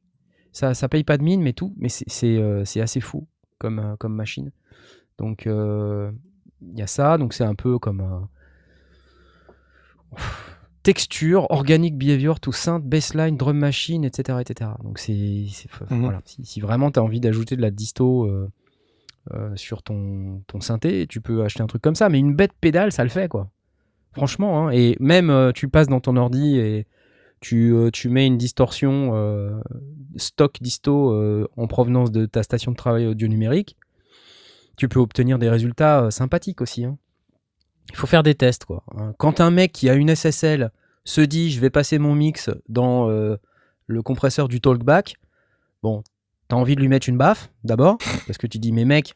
S1: Ça, ça paye pas de mine, mais tout. Mais c'est, euh, assez fou comme, euh, machine. Donc, il y a ça. Donc, c'est un peu comme. Texture, organic behavior, tout synth, bassline, drum machine, etc. etc. Donc, c'est. c'est-
S2: Mhm.
S1: voilà. Si, si vraiment tu as envie d'ajouter de la disto. euh, euh, sur ton, ton synthé, tu peux acheter un truc comme ça, mais une bête pédale, ça le fait quoi. Franchement, hein. et même euh, tu passes dans ton ordi et tu, tu mets une distorsion stock disto en provenance de ta station de travail audio numérique, tu peux obtenir des résultats sympathiques aussi. hein. Il faut faire des tests quoi. hein. Quand un mec qui a une SSL se dit je vais passer mon mix dans euh, le compresseur du talkback, bon, t'as envie de lui mettre une baffe d'abord, parce que tu dis mais mec,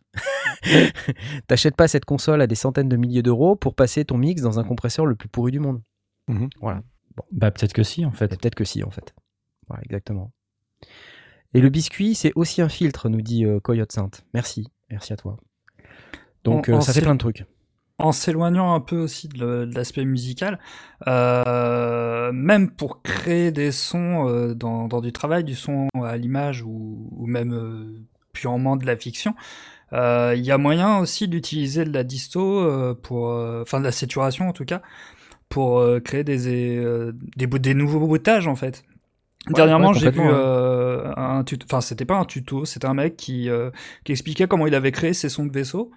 S1: t'achètes pas cette console à des centaines de milliers d'euros pour passer ton mix dans un compresseur le plus pourri du monde.
S2: Mhm.
S1: Voilà.
S3: Bah peut-être que si en fait.
S1: Peut-être que si, en fait. Voilà, exactement. Et le biscuit, c'est aussi un filtre, nous dit euh, Coyote Sainte. Merci, merci à toi. Donc, euh, ça fait plein de trucs.
S7: En s'éloignant un peu aussi de l'aspect musical, euh, même pour créer des sons euh, dans, du travail, du son à l'image ou, même euh, purement de la fiction, il y a moyen aussi d'utiliser de la disto pour, enfin de la saturation en tout cas, pour créer des, des, nouveaux bruitages en fait. Dernièrement,
S1: ouais,
S7: j'ai vu euh, un tuto, enfin c'était pas un tuto, c'était un mec qui, euh, qui expliquait comment il avait créé ses sons de vaisseau.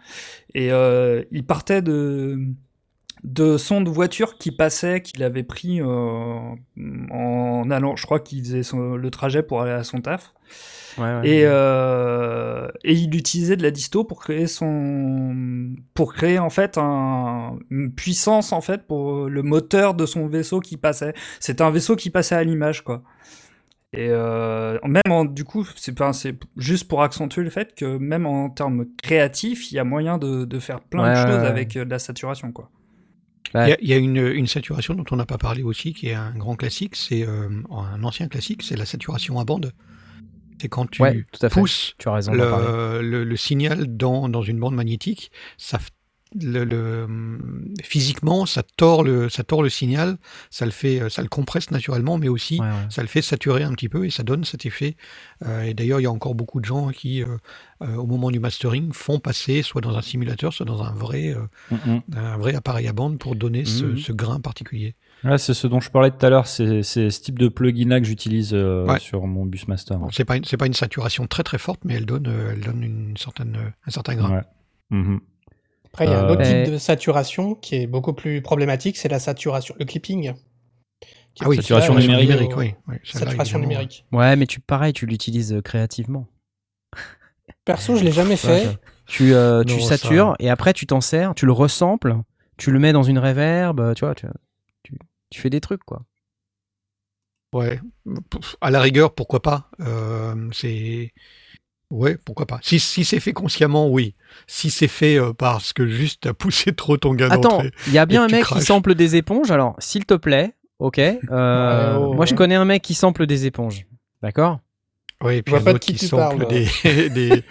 S7: Et euh, il partait de, de sons de voiture qui passaient, qu'il avait pris euh, en allant, je crois qu'il faisait son- le trajet pour aller à son taf. Et, euh, et il utilisait de la disto pour créer son, pour créer en fait un, une puissance en fait pour le moteur de son vaisseau qui passait. C'était un vaisseau qui passait à l'image quoi. Et euh, même en, du coup, c'est juste pour accentuer le fait que même en termes créatifs, il y a moyen de, de faire plein
S1: Ouais,
S7: de choses
S1: ouais.
S7: avec euh, de la saturation quoi.
S2: Il y a, il y a une, une saturation dont on n'a pas parlé aussi, qui est un grand classique, c'est euh, un ancien classique, c'est la saturation à bande. C'est quand tu
S1: ouais, tout à fait.
S2: pousses
S1: Tu as raison d'en parler.
S2: le, le- le signal dans, dans une bande magnétique, ça, le, physiquement, ça tord, le, ça tord le signal, ça le, fait, ça le compresse naturellement, mais aussi
S1: Ouais, ouais.
S2: ça le fait saturer un petit peu et ça donne cet effet. Euh, et d'ailleurs, il y a encore beaucoup de gens qui, euh, euh, au moment du mastering, font passer soit dans un simulateur, soit dans un vrai, un vrai appareil à bande pour donner ce, ce grain particulier.
S3: Ouais, c'est ce dont je parlais tout à l'heure. C'est ce type de plugin-là que j'utilise euh,
S2: Ouais.
S3: sur mon Busmaster.
S2: Bon, c'est pas une, c'est pas une saturation très très forte, mais elle donne, euh, elle donne une certaine, euh, un certain grain.
S3: Ouais. Mhm.
S4: Après, il y a un autre type de saturation qui est beaucoup plus problématique, c'est la saturation, le clipping.
S2: Ah oui,
S3: saturation
S4: là, euh,
S3: numérique.
S2: oui.
S4: Saturation
S2: évidemment,
S4: numérique.
S1: Ouais, mais tu, pareil, tu l'utilises créativement.
S4: Perso, je l'ai jamais fait.
S1: Tu, euh, tu
S2: Non, ça-
S1: satures et après tu t'en sers, tu le ressamples, tu le mets dans une reverb, tu vois, tu, tu, tu fais des trucs quoi.
S2: Ouais, à la rigueur, pourquoi pas Euh, C'est ouais, pourquoi pas. Si, si c'est fait consciemment, oui. Si c'est fait euh, parce que juste t'as poussé trop ton gain
S1: Attends, il y a bien un mec qui sample des éponges, alors s'il te plaît, ok. euh,
S4: oh,
S1: moi je connais un mec qui sample des éponges, d'accord?
S2: Ouais, et puis un autre
S4: qui
S2: sample
S4: parles.
S2: des, des-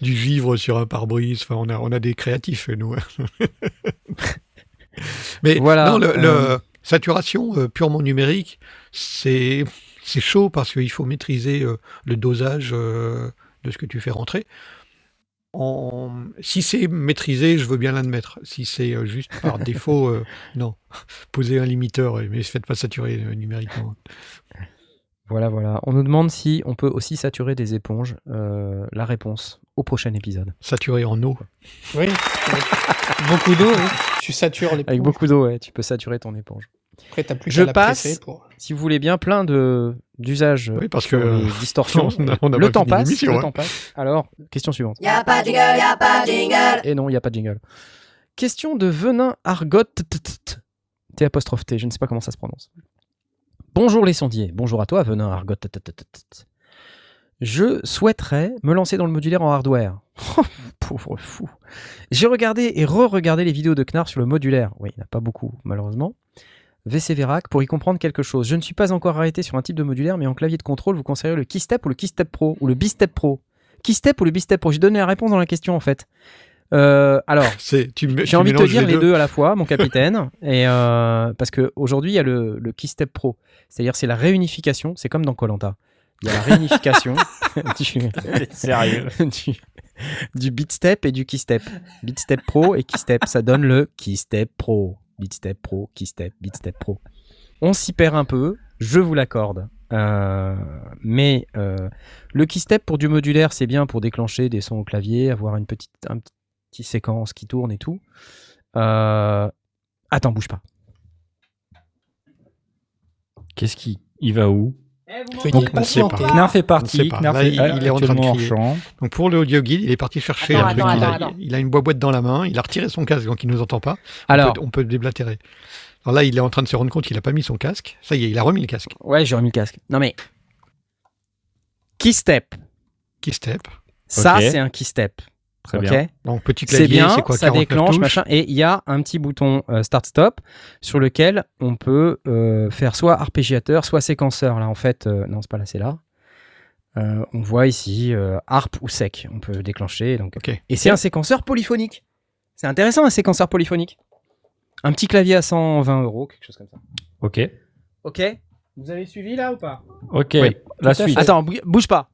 S2: du vivre sur un pare-brise. Enfin, on a, on a des créatifs nous. Mais
S1: Voilà,
S2: non, le, le-
S1: euh,
S2: saturation euh, purement numérique, c'est c'est chaud parce qu'il faut maîtriser euh, le dosage de ce que tu fais rentrer. en- si c'est maîtrisé, je veux bien l'admettre. Si c'est juste par défaut, non. Posez un limiteur, mais faites pas saturer numériquement.
S1: Voilà, voilà. On nous demande si on peut aussi saturer des éponges. La réponse au prochain épisode.
S2: Saturer en eau.
S4: Oui. avec beaucoup d'eau, oui. Tu satures les
S1: Avec beaucoup d'eau, ouais, tu peux saturer ton éponge.
S4: Après, t'as plus
S1: Je
S4: la
S1: passe.
S4: pour.
S1: Si vous voulez bien, plein de d'usages
S2: Oui, parce
S1: sur
S2: que,
S1: les
S2: euh,
S1: distorsions.
S2: on a- on a
S1: le
S2: pas
S1: temps passe. Le
S2: hein.
S1: temps passe. Alors, question suivante.
S6: Y'a pas de jingle, y'a pas de jingle.
S1: Et non, il n'y a pas de jingle. Question de Venin Argot. t- apostrophe T, je ne sais pas comment ça se prononce. Bonjour les sondiers. Bonjour à toi, Venin Argot. t. Je souhaiterais me lancer dans le modulaire en hardware. Pauvre fou. J'ai regardé et re-regardé les vidéos de Knarr sur le modulaire. Oui, il n'y en a pas beaucoup, malheureusement. VC Verac pour y comprendre quelque chose. Je ne suis pas encore arrêté sur un type de modulaire, mais en clavier de contrôle, vous conseillerez le Keystep ou le Keystep Pro ou le Bistep Pro? Keystep ou le Bistep Pro? J'ai donné la réponse dans la question en fait. Euh, alors, j'ai envie de te dire les
S2: deux.
S1: deux à la fois, mon capitaine, et euh, parce que aujourd'hui il y a le, le Keystep Pro, c'est-à-dire c'est la réunification, c'est comme dans Colanta. Il y a la réunification du,
S3: Sérieux.
S1: du, du Beatstep et du Keystep. Beatstep Pro et Keystep, ça donne le Keystep Pro. Beatstep Pro, Keystep, Beatstep Pro. On s'y perd un peu, je vous l'accorde. Euh, mais euh, le keystep pour du modulaire, c'est bien pour déclencher des sons au clavier, avoir une petite, un petit séquence qui tourne et tout. Euh, Attends, bouge pas.
S3: Qu'est-ce qui il va où?
S2: Donc, ne
S4: patienter.
S2: pas.
S3: Knarf
S2: ne.
S3: Knarf
S2: Là,
S3: est,
S2: il- il est en train de
S3: actuellement
S2: crier.
S3: champ.
S2: Donc pour le audio guide, il est parti chercher
S6: Attends,
S2: un truc.
S6: attends,
S2: il, a,
S6: attends, attends.
S2: il a une boîte dans la main. Il a retiré son casque, donc il nous entend pas. On
S1: Alors,
S2: peut, on peut déblatérer. Alors là, il est en train de se rendre compte qu'il a pas mis son casque. Ça y est, il a remis le casque.
S1: ouais, j'ai remis le casque. Non mais, keystep,
S2: Qui step.
S1: ça c'est un keystep.
S3: Très
S1: ok
S3: bien.
S2: Donc petit
S1: C'est
S2: clavier,
S1: bien,
S2: c'est quoi
S1: ça
S2: 49
S1: déclenche,
S2: touches
S1: machin, et il y a un petit bouton euh, start-stop sur lequel on peut euh, faire soit arpégiateur, soit séquenceur. Là, en fait, euh, non, c'est pas là, c'est là. Euh, on voit ici euh, harp ou sec. On peut déclencher. Donc... Et c'est un séquenceur polyphonique. C'est intéressant, un séquenceur polyphonique. Un petit clavier à 120 euros, quelque chose comme ça.
S3: Ok.
S1: Ok Vous avez suivi là ou pas?
S3: Ok.
S2: Oui,
S3: la suite.
S1: Attends, bou- bouge pas.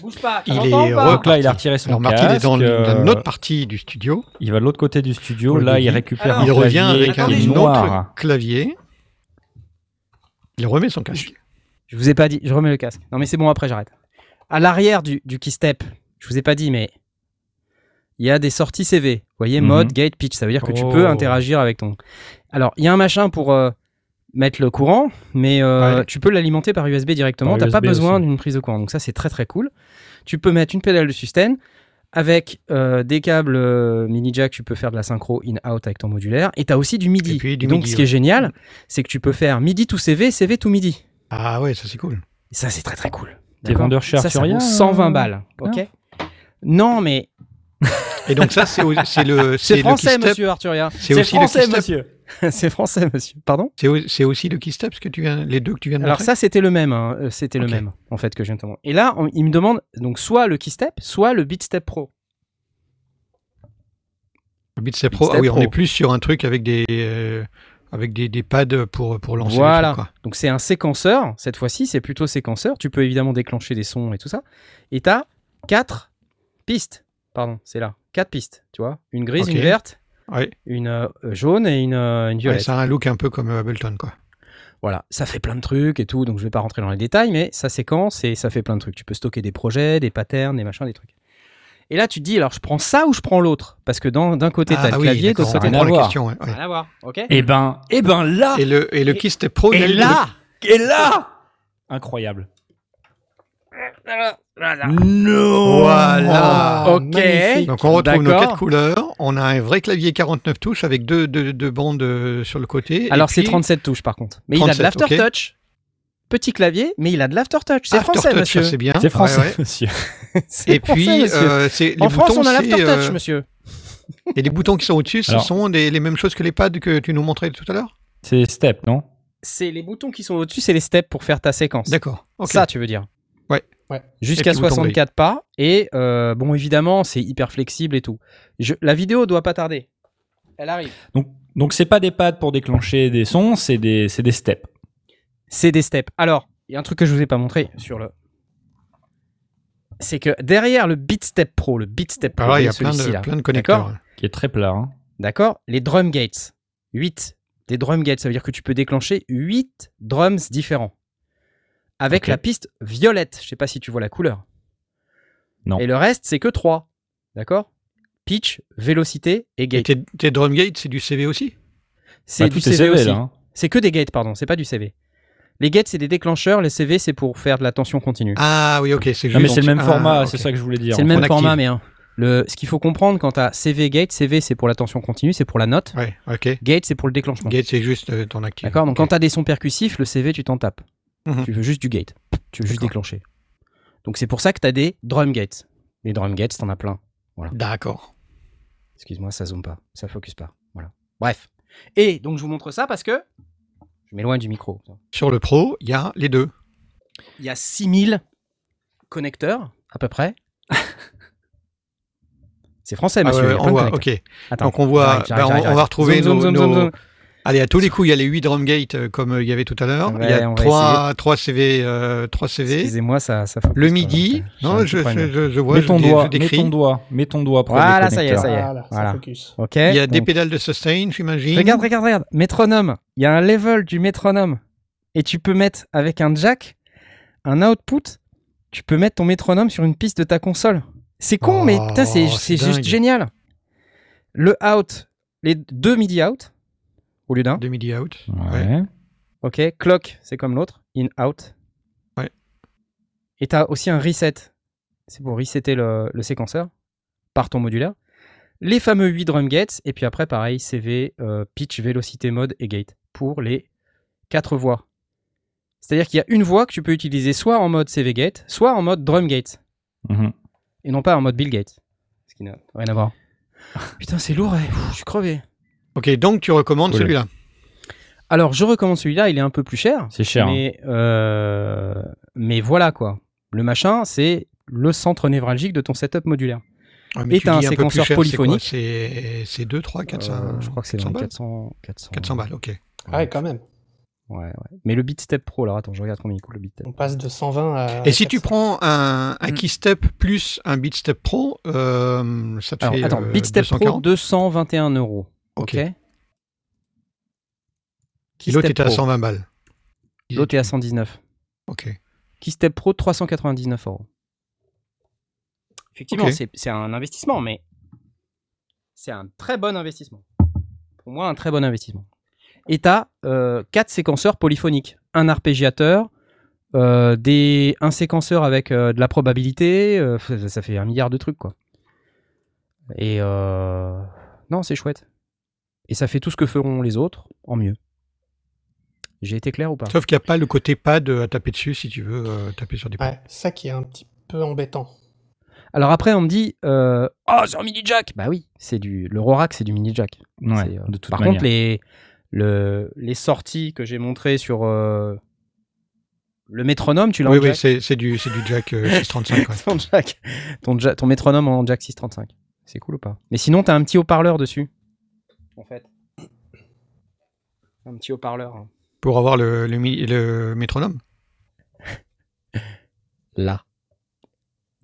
S1: Bouge pas. tu
S2: Il est
S1: pas
S3: là, il a retiré son
S2: Alors Marc, il est
S3: casque.
S2: dans, dans
S3: euh,
S2: une autre partie du studio.
S3: Il va de l'autre côté du studio.
S2: Le
S3: Là, il récupère
S1: Alors,
S3: un
S2: il revient avec un autre
S3: noir.
S2: clavier. Il remet son casque.
S1: Je vous ai pas dit, je remets le casque. Non mais c'est bon, après j'arrête. À l'arrière du, du keystep, je vous ai pas dit, mais il y a des sorties CV. Vous voyez,
S3: Mhm.
S1: mode, gate, pitch. Ça veut dire que tu
S3: Oh.
S1: peux interagir avec ton. Alors, il y a un machin pour euh, mettre le courant, mais euh,
S2: Ouais.
S1: tu peux l'alimenter par USB directement.
S3: Par
S1: T'as pas besoin d'une prise de courant. Donc ça, c'est très très cool. Tu peux mettre une pédale de sustain. Avec euh, des câbles euh, mini jack, tu peux faire de la synchro in-out avec ton modulaire. Et tu as aussi du MIDI.
S2: Et puis du
S1: donc,
S2: MIDI,
S1: ce qui est génial, c'est que tu peux faire MIDI to CV, CV to MIDI.
S2: Ah ouais, ça c'est cool.
S1: Et ça, c'est très très cool.
S3: T'es
S1: D'accord
S3: vendeur chez
S1: Ça, ça
S3: Arturia,
S1: vaut 120
S3: euh,
S1: balles. Ok Non, mais
S2: Et donc ça, c'est le,
S1: c'est français, monsieur Arturia.
S2: C'est aussi
S3: français, monsieur.
S1: c'est français, monsieur. Pardon?
S2: C'est au- c'est aussi le keystep, ce que tu viens, les deux que tu viens de
S1: Alors ça, c'était le même. hein. Euh, C'était le même, en fait, que je viens de te montrer. Et là, on- il me demande donc soit le Keystep, soit le Beatstep Pro.
S2: Le Beatstep Pro, ah oui, on
S1: Pro.
S2: est plus sur un truc avec des, euh, avec des, des pads pour, pour lancer
S1: Voilà.
S2: le truc, quoi.
S1: Donc c'est un séquenceur. Cette fois-ci, c'est plutôt séquenceur. Tu peux évidemment déclencher des sons et tout ça. Et tu as quatre pistes. Pardon, c'est là. Quatre pistes, tu vois. Une grise, une verte,
S2: Ouais.
S1: une euh, jaune et une, euh, une
S2: Ouais,
S1: violette.
S2: ça a un look un peu comme euh, Ableton, quoi.
S1: Voilà, ça fait plein de trucs et tout, donc je vais pas rentrer dans les détails, mais ça séquence et ça fait plein de trucs. Tu peux stocker des projets, des patterns, des machins, des trucs. Et là, tu te dis, alors je prends ça ou je prends l'autre? Parce que d'un côté, tu as
S2: ah
S1: le
S2: oui,
S1: clavier, de l'autre côté,
S3: à
S2: la
S3: voir.
S2: question, ouais, ouais.
S1: Rien à voir, ok
S3: Eh ben, eh ben là,
S2: Et le, et le Keystep Pro,
S1: Et
S2: le-
S1: là
S3: et là, incroyable.
S2: Non Voilà
S1: Ok.
S4: magnifique.
S2: Donc on retrouve nos quatre couleurs. On a un vrai clavier 49 touches avec deux, deux, deux bandes euh, sur le côté.
S1: Alors c'est
S2: puis-
S1: 37 touches par contre. Mais il a de
S2: 37,
S1: l'aftertouch. Petit clavier, mais il a de l'aftertouch. C'est français,
S2: Aftertouch,
S1: monsieur.
S2: C'est bien.
S3: C'est français,
S2: Ouais, ouais.
S3: monsieur.
S2: Et puis,
S1: français, monsieur.
S2: euh, c'est les
S1: en France,
S2: boutons,
S1: on a l'aftertouch,
S2: euh,
S1: monsieur.
S2: Et les boutons qui sont au-dessus, ce
S3: Alors-
S2: sont des- les mêmes choses que les pads que tu nous montrais tout à l'heure?
S3: C'est Step, non?
S1: C'est les boutons qui sont au-dessus, c'est les steps pour faire ta séquence.
S2: D'accord. ok.
S1: Ça, tu veux dire
S2: Ouais.
S1: Jusqu'à
S2: Et puis bouton
S1: 64 pas. Et euh, bon, évidemment, c'est hyper flexible et tout. Je- la vidéo doit pas tarder. Elle arrive.
S3: Donc, donc c'est pas des pads pour déclencher des sons, c'est des, c'est des steps.
S1: C'est des steps. Alors, il y a un truc que je vous ai pas montré sur le. c'est que derrière le Beatstep Pro, le Beatstep Pro,
S2: Alors, il y a plein de,
S1: là,
S2: plein de connecteurs.
S1: D'accord
S3: Qui est très plat. hein.
S1: D'accord Les drum gates. 8. Des drum gates, ça veut dire que tu peux déclencher 8 drums différents. Avec la piste violette. Je sais pas si tu vois la couleur.
S3: Non.
S1: Et le reste, c'est que 3. D'accord? Pitch, vélocité et
S2: Et
S1: gate.
S2: tes, tes drum gates, c'est du CV aussi?
S1: C'est
S3: Bah,
S1: du CV, aussi.
S3: là. hein.
S1: C'est que des gates, pardon. C'est pas du CV. Les gates, c'est des déclencheurs. Les CV, c'est pour faire de la tension continue.
S2: Ah oui, ok. C'est
S3: Non, mais
S2: juste-
S3: c'est le même
S2: ah,
S3: format, c'est ça que je voulais dire.
S1: c'est le même format, mais hein, le, ce qu'il faut comprendre quand tu as CV gate, CV, c'est pour la tension continue, c'est pour la note.
S2: Ouais, ok.
S1: Gate, c'est pour le déclenchement.
S2: Gate, c'est juste euh, ton actif.
S1: D'accord? Donc quand tu as des sons percussifs, le CV, tu t'en tapes.
S2: Mhm.
S1: Tu veux juste du gate. Tu veux juste déclencher. Donc c'est pour ça que tu as des drum gates. Les drum gates, t'en as plein.
S2: D'accord.
S1: Excuse-moi, ça zoome pas. Ça focus pas. Voilà. Bref. Et donc je vous montre ça parce que je m'éloigne du micro.
S2: Sur le Pro, il y a les deux.
S1: Il y a 6000 connecteurs, à peu près. c'est français,
S2: Ah
S1: monsieur.
S2: ouais,
S1: il y a
S2: on voit, ok.
S1: Attends,
S2: Donc on voit, bah,
S1: j'arrive,
S2: on, va retrouver
S1: Zoom,
S2: nos,
S1: zoom, zoom,
S2: nos-
S1: zoom.
S2: Allez, à tous les coups, il y a les 8 drum gates euh, comme euh, il y avait tout à l'heure. il y a
S1: on va
S2: 3, 3 CV, euh, 3 CV.
S1: Excusez-moi, ça, ça focus
S2: Le midi. Non, je, je, je, je vois,
S3: Mets
S2: je,
S3: ton doigt,
S2: je
S3: mets ton doigt, mets ton doigt
S1: Voilà, ça y est, ça y est.
S4: Voilà,
S1: Voilà.
S4: ça focus.
S1: Ok.
S2: Il y a des pédales de sustain, j'imagine.
S1: Regarde, regarde, regarde. Métronome. Il y a un level du métronome. Et tu peux mettre avec un jack, un output, tu peux mettre ton métronome sur une piste de ta console. C'est con,
S2: Oh,
S1: mais c'est
S2: c'est
S1: c'est juste génial. Le out, les deux MIDI out, au lieu d'un.
S2: De midi out.
S3: Ouais.
S1: Ok. Clock, c'est comme l'autre. In, out.
S2: Ouais.
S1: Et tu as aussi un reset. C'est pour resetter le, le séquenceur par ton modulaire. Les fameux 8 drum gates. Et puis après, pareil, CV, euh, pitch, vélocité, mode et gate pour les 4 voix. C'est-à-dire qu'il y a une voix que tu peux utiliser soit en mode CV gate, soit en mode drum gate.
S3: Mhm.
S1: Et non pas en mode Bill Gate. Ce qui n'a rien à voir. Putain, c'est lourd, eh. Pff, je suis crevé.
S2: Ok, donc tu recommandes
S3: Cool.
S2: celui-là.
S1: Alors, je recommande celui-là, il est un peu plus cher.
S3: C'est cher. hein.
S1: Mais, euh, mais voilà quoi. Le machin, c'est le centre névralgique de ton setup modulaire.
S2: Ouais, mais
S1: Et
S2: tu
S1: t'as un séquenceur
S2: cher,
S1: polyphonique.
S2: C'est c'est 2, 3, 400.
S1: Euh, je crois que c'est dans
S2: 400
S1: les
S2: balles
S1: 400, 400,
S2: 400 balles, ok.
S4: Ah ouais, quand même.
S1: Ouais, ouais. Mais le Beatstep Pro, alors attends, je regarde combien il coûte le Beatstep.
S4: On passe de 120 à.
S2: Et si tu
S4: 400.
S2: prends un, un
S1: Mm.
S2: Keystep plus un Beatstep Pro, euh, ça te
S1: Alors
S2: fait
S1: attends,
S2: euh,
S1: Beatstep Pro
S2: 240.
S1: 221 euros. Ok.
S2: Ok.
S1: Keystep
S2: L'autre était à
S1: Pro,
S2: 120 balles.
S1: L'autre est à 119.
S2: Ok.
S1: Keystep Pro 399 euros. Effectivement, c'est- un investissement, mais c'est un très bon investissement. Pour moi, un très bon investissement. Et tu as quatre séquenceurs polyphoniques. Un arpégiateur, euh, des, un séquenceur avec euh, de la probabilité. euh, ça ça fait un milliard de trucs, quoi. Et euh, non, c'est chouette. Et ça fait tout ce que feront les autres en mieux. J'ai été clair ou pas?
S2: Sauf qu'il n'y a pas le côté pad à taper dessus si tu veux euh, taper sur des pads.
S4: Ouais, ça qui est un petit peu embêtant.
S1: Alors après, on me dit, euh, oh, c'est un mini jack. Bah oui, c'est du, le Rorac, c'est du mini jack.
S3: Ouais,
S1: C'est, euh,
S3: de toute
S1: Par
S3: manière.
S1: contre, les, le, les sorties que j'ai montrées sur euh, le métronome, tu l'as
S2: Oui,
S1: en
S2: oui,
S1: jack?
S2: c'est c'est du, c'est du jack euh, 635. ouais.
S1: ton, jack, ton, ton métronome en jack 635. C'est cool ou pas? Mais sinon, t'as un petit haut-parleur dessus. En fait. Un petit haut-parleur. hein.
S2: Pour avoir le, le, le métronome.
S1: Là.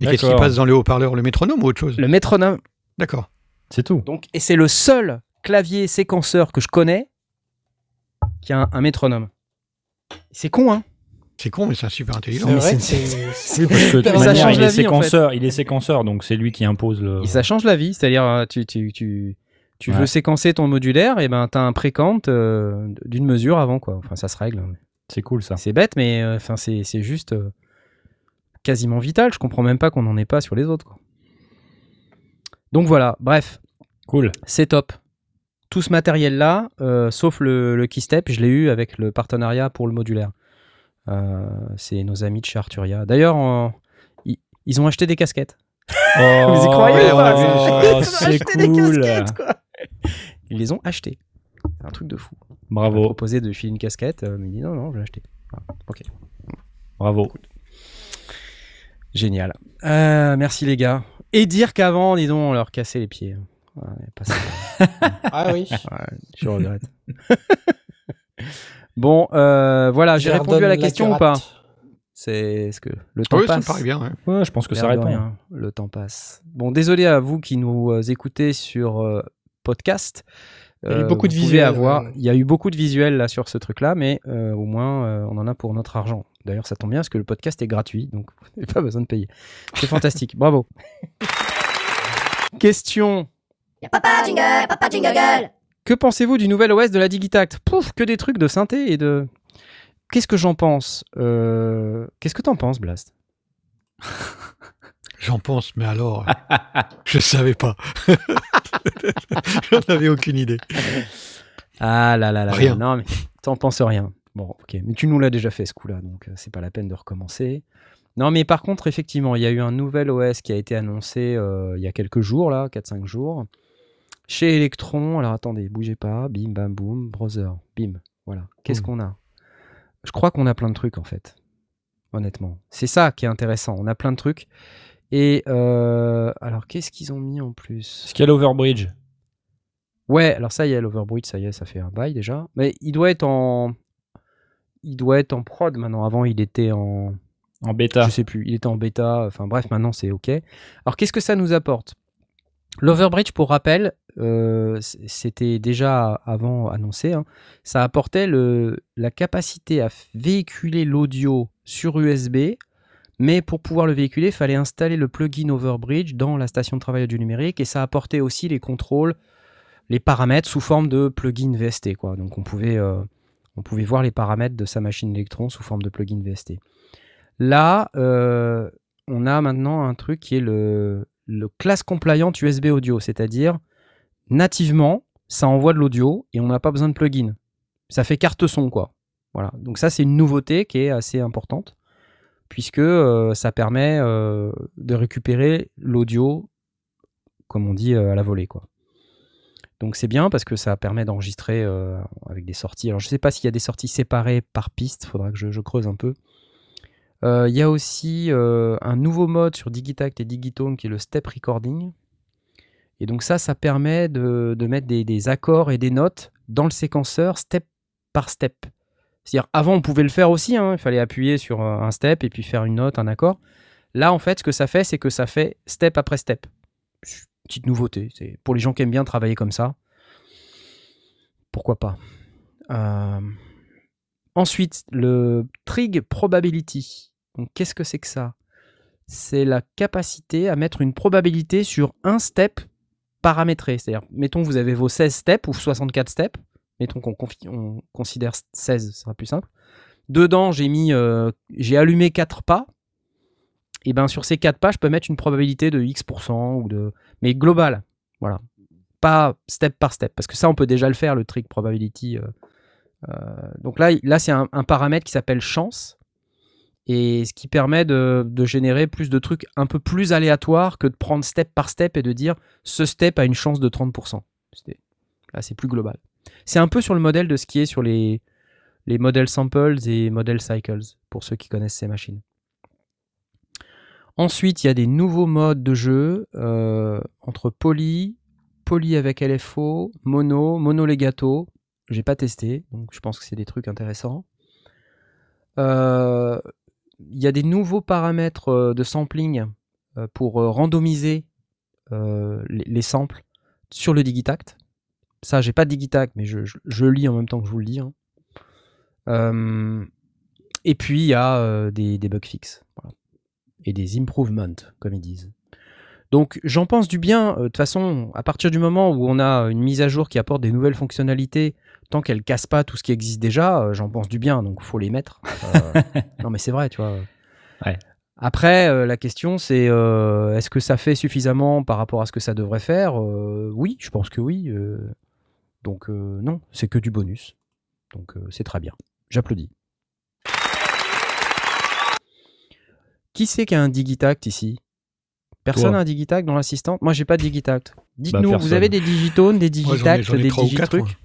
S2: Et qu'est-ce qui
S3: D'accord.
S2: passe dans le haut-parleur Le métronome ou autre chose
S1: Le métronome.
S2: D'accord.
S3: C'est tout.
S1: Donc, et c'est le seul clavier séquenceur que je connais qui a un, un métronome. C'est con, hein
S2: C'est con, mais c'est super intelligent.
S1: mais
S4: vrai
S3: Oui, parce que
S1: ça
S3: manière,
S1: change
S3: il
S1: la
S3: est
S1: vie, en fait.
S3: séquenceur, il est séquenceur, donc c'est lui qui impose le.
S1: Et ça change la vie, c'est-à-dire euh, tu, tu, tu, tu
S3: Ouais.
S1: veux séquencer ton modulaire, et ben t'as un précant euh, d'une mesure avant quoi. Enfin ça se règle. hein.
S3: C'est cool ça.
S1: C'est bête, mais euh, enfin c'est c'est juste euh, quasiment vital. Je comprends même pas qu'on n'en ait pas sur les autres. Quoi. Donc voilà, bref,
S3: Cool.
S1: c'est top. Tout ce matériel là, sauf le, le keystep, je l'ai eu avec le partenariat pour le modulaire. Euh, c'est nos amis de chez Arturia. D'ailleurs, euh, ils, ils ont acheté des casquettes.
S3: Oh,
S1: Vous y croyez
S2: ouais,
S1: ou pas
S3: oh,
S1: Ils ont
S3: c'est
S1: des
S3: cool.
S1: casquettes, quoi. Ils les ont achetées. C'est un truc de fou. On m'a
S3: Bravo,
S1: proposé de filer une casquette, euh, mais il dit non, non, je vais l'acheter. Voilà. Ok,
S3: bravo.
S1: génial. Euh, merci les gars. Et dire qu'avant, dis donc, on leur cassait les pieds. Ouais, pas ça.
S4: Ah oui.
S1: Ouais, je regrette. bon, euh, voilà, j'ai répondu à la question ou pas C'est ce que le temps
S2: Ah oui, ça me
S1: passe.
S2: paraît bien. ouais.
S3: Ouais, je pense que ça répond.
S1: rien, le temps passe. Bon, désolé à vous qui nous euh, écoutez sur euh, podcast.
S4: Il y a eu
S1: Euh,
S4: beaucoup de visuels,
S1: Avoir...
S4: euh.
S1: Il y a eu beaucoup de visuels là sur ce truc-là, mais euh, au moins euh, on en a pour notre argent. D'ailleurs, ça tombe bien parce que le podcast est gratuit, donc vous n'avez pas besoin de payer. C'est fantastique, bravo. Question
S6: Y'a papa jingle, papa jingle
S1: que pensez-vous du nouvel OS de la Digitact? Pouf, que des trucs de synthé et de. Qu'est-ce que j'en pense? Euh, Qu'est-ce que t'en penses, Blast?
S2: J'en pense, mais alors, euh, je savais pas. J'en avais aucune idée.
S1: Ah là là là.
S2: Rien.
S1: Non, mais t'en penses rien. Bon, ok. Mais tu nous l'as déjà fait ce coup-là, donc euh, c'est pas la peine de recommencer. Non, mais par contre, effectivement, il y a eu un nouvel OS qui a été annoncé euh, il y a quelques jours, là, 4-5 jours, chez Electron. Alors attendez, bougez pas. Bim, bam, boum, browser. Bim. Voilà. Qu'est-ce
S2: Boum.
S1: qu'on a? Je crois qu'on a plein de trucs, en fait. Honnêtement. C'est ça qui est intéressant. On a plein de trucs. Et euh, alors, qu'est-ce qu'ils ont mis en plus?
S3: Est-ce qu'il y a l'Overbridge
S1: Ouais, alors ça y est, l'Overbridge, ça y est, ça fait un bail déjà. Mais il doit être en. Il doit être en prod maintenant. Avant, il était en.
S3: en bêta
S1: Je sais plus, il était en bêta. Enfin bref, maintenant c'est OK. Alors qu'est-ce que ça nous apporte? L'Overbridge, pour rappel, euh, c'était déjà avant annoncé. hein, ça apportait le, la capacité à véhiculer l'audio sur USB. Mais pour pouvoir le véhiculer, il fallait installer le plugin Overbridge dans la station de travail du numérique et ça apportait aussi les contrôles, les paramètres sous forme de plugin VST. Donc on pouvait, euh, on pouvait voir les paramètres de sa machine Electron sous forme de plugin VST. Là, euh, on a maintenant un truc qui est le, le class compliant USB audio, c'est-à-dire nativement, ça envoie de l'audio et on n'a pas besoin de plugin. Ça fait carte son, quoi. Voilà. Donc ça, c'est une nouveauté qui est assez importante puisque euh, ça permet euh, de récupérer l'audio, comme on dit, euh, à la volée, quoi. Donc c'est bien parce que ça permet d'enregistrer avec des sorties. Alors je sais pas s'il y a des sorties séparées par piste, faudra que je, creuse un peu. Il y a aussi un nouveau mode sur Digitact et Digitone qui est le step recording. Et donc ça, ça permet de, mettre des accords et des notes dans le séquenceur step par step. C'est-à-dire avant on pouvait le faire aussi, hein, il fallait appuyer sur euh, un step et puis faire une note, un accord. Là en fait ce que ça fait c'est que ça fait step après step. Petite nouveauté, c'est pour les gens qui aiment bien travailler comme ça. Pourquoi pas. Euh, Ensuite, le trig probability. Donc, qu'est-ce que c'est que ça? C'est la capacité à mettre une probabilité sur un step paramétré. C'est-à-dire, mettons, vous avez vos 16 steps ou 64 steps. Mettons qu'on considère 16, ce sera plus simple. Dedans, j'ai mis, euh, j'ai allumé 4 pas. Et ben sur ces 4 pas, je peux mettre une probabilité de X% ou de. Mais global. Voilà. Pas step par step. Parce que ça, on peut déjà le faire, le trig probability. euh, euh, donc là, là c'est un, paramètre qui s'appelle chance. Et ce qui permet de, de générer plus de trucs un peu plus aléatoires que de prendre step par step et de dire ce step a une chance de 30%. C'est- Là, c'est plus global. C'est un peu sur le modèle de ce qui est sur les, les modèles samples et modèles cycles, pour ceux qui connaissent ces machines. Ensuite, il y a des nouveaux modes de jeu euh, entre poly, poly avec LFO, mono, mono legato. J'ai pas testé, donc je pense que c'est des trucs intéressants. Euh, Il y a des nouveaux paramètres euh, de sampling pour randomiser les samples sur le Digitact. Ça, j'ai pas de Digitact, mais je, je- je lis en même temps que je vous le dis. hein. Euh, et puis, il y a euh, des, des bugs fixes. voilà. Et des improvements, comme ils disent. Donc, j'en pense du bien. Euh, De toute façon, à partir du moment où on a une mise à jour qui apporte des nouvelles fonctionnalités, tant qu'elle casse pas tout ce qui existe déjà, j'en pense du bien. Donc, faut les mettre. Non, mais c'est vrai, tu vois.
S3: Ouais.
S1: Après, euh, la question, c'est euh, est-ce que ça fait suffisamment par rapport à ce que ça devrait faire? Euh, Oui, je pense que oui. Donc, euh, non, c'est que du bonus. Donc, euh, c'est très bien. J'applaudis. Qui c'est qui a un Digitact ici? Personne
S3: Toi.
S1: a un Digitact dans l'assistante? Moi, j'ai pas de Digitact. Dites-nous, vous
S3: personne.
S1: avez des digitones, des digitacts, des digitrucs.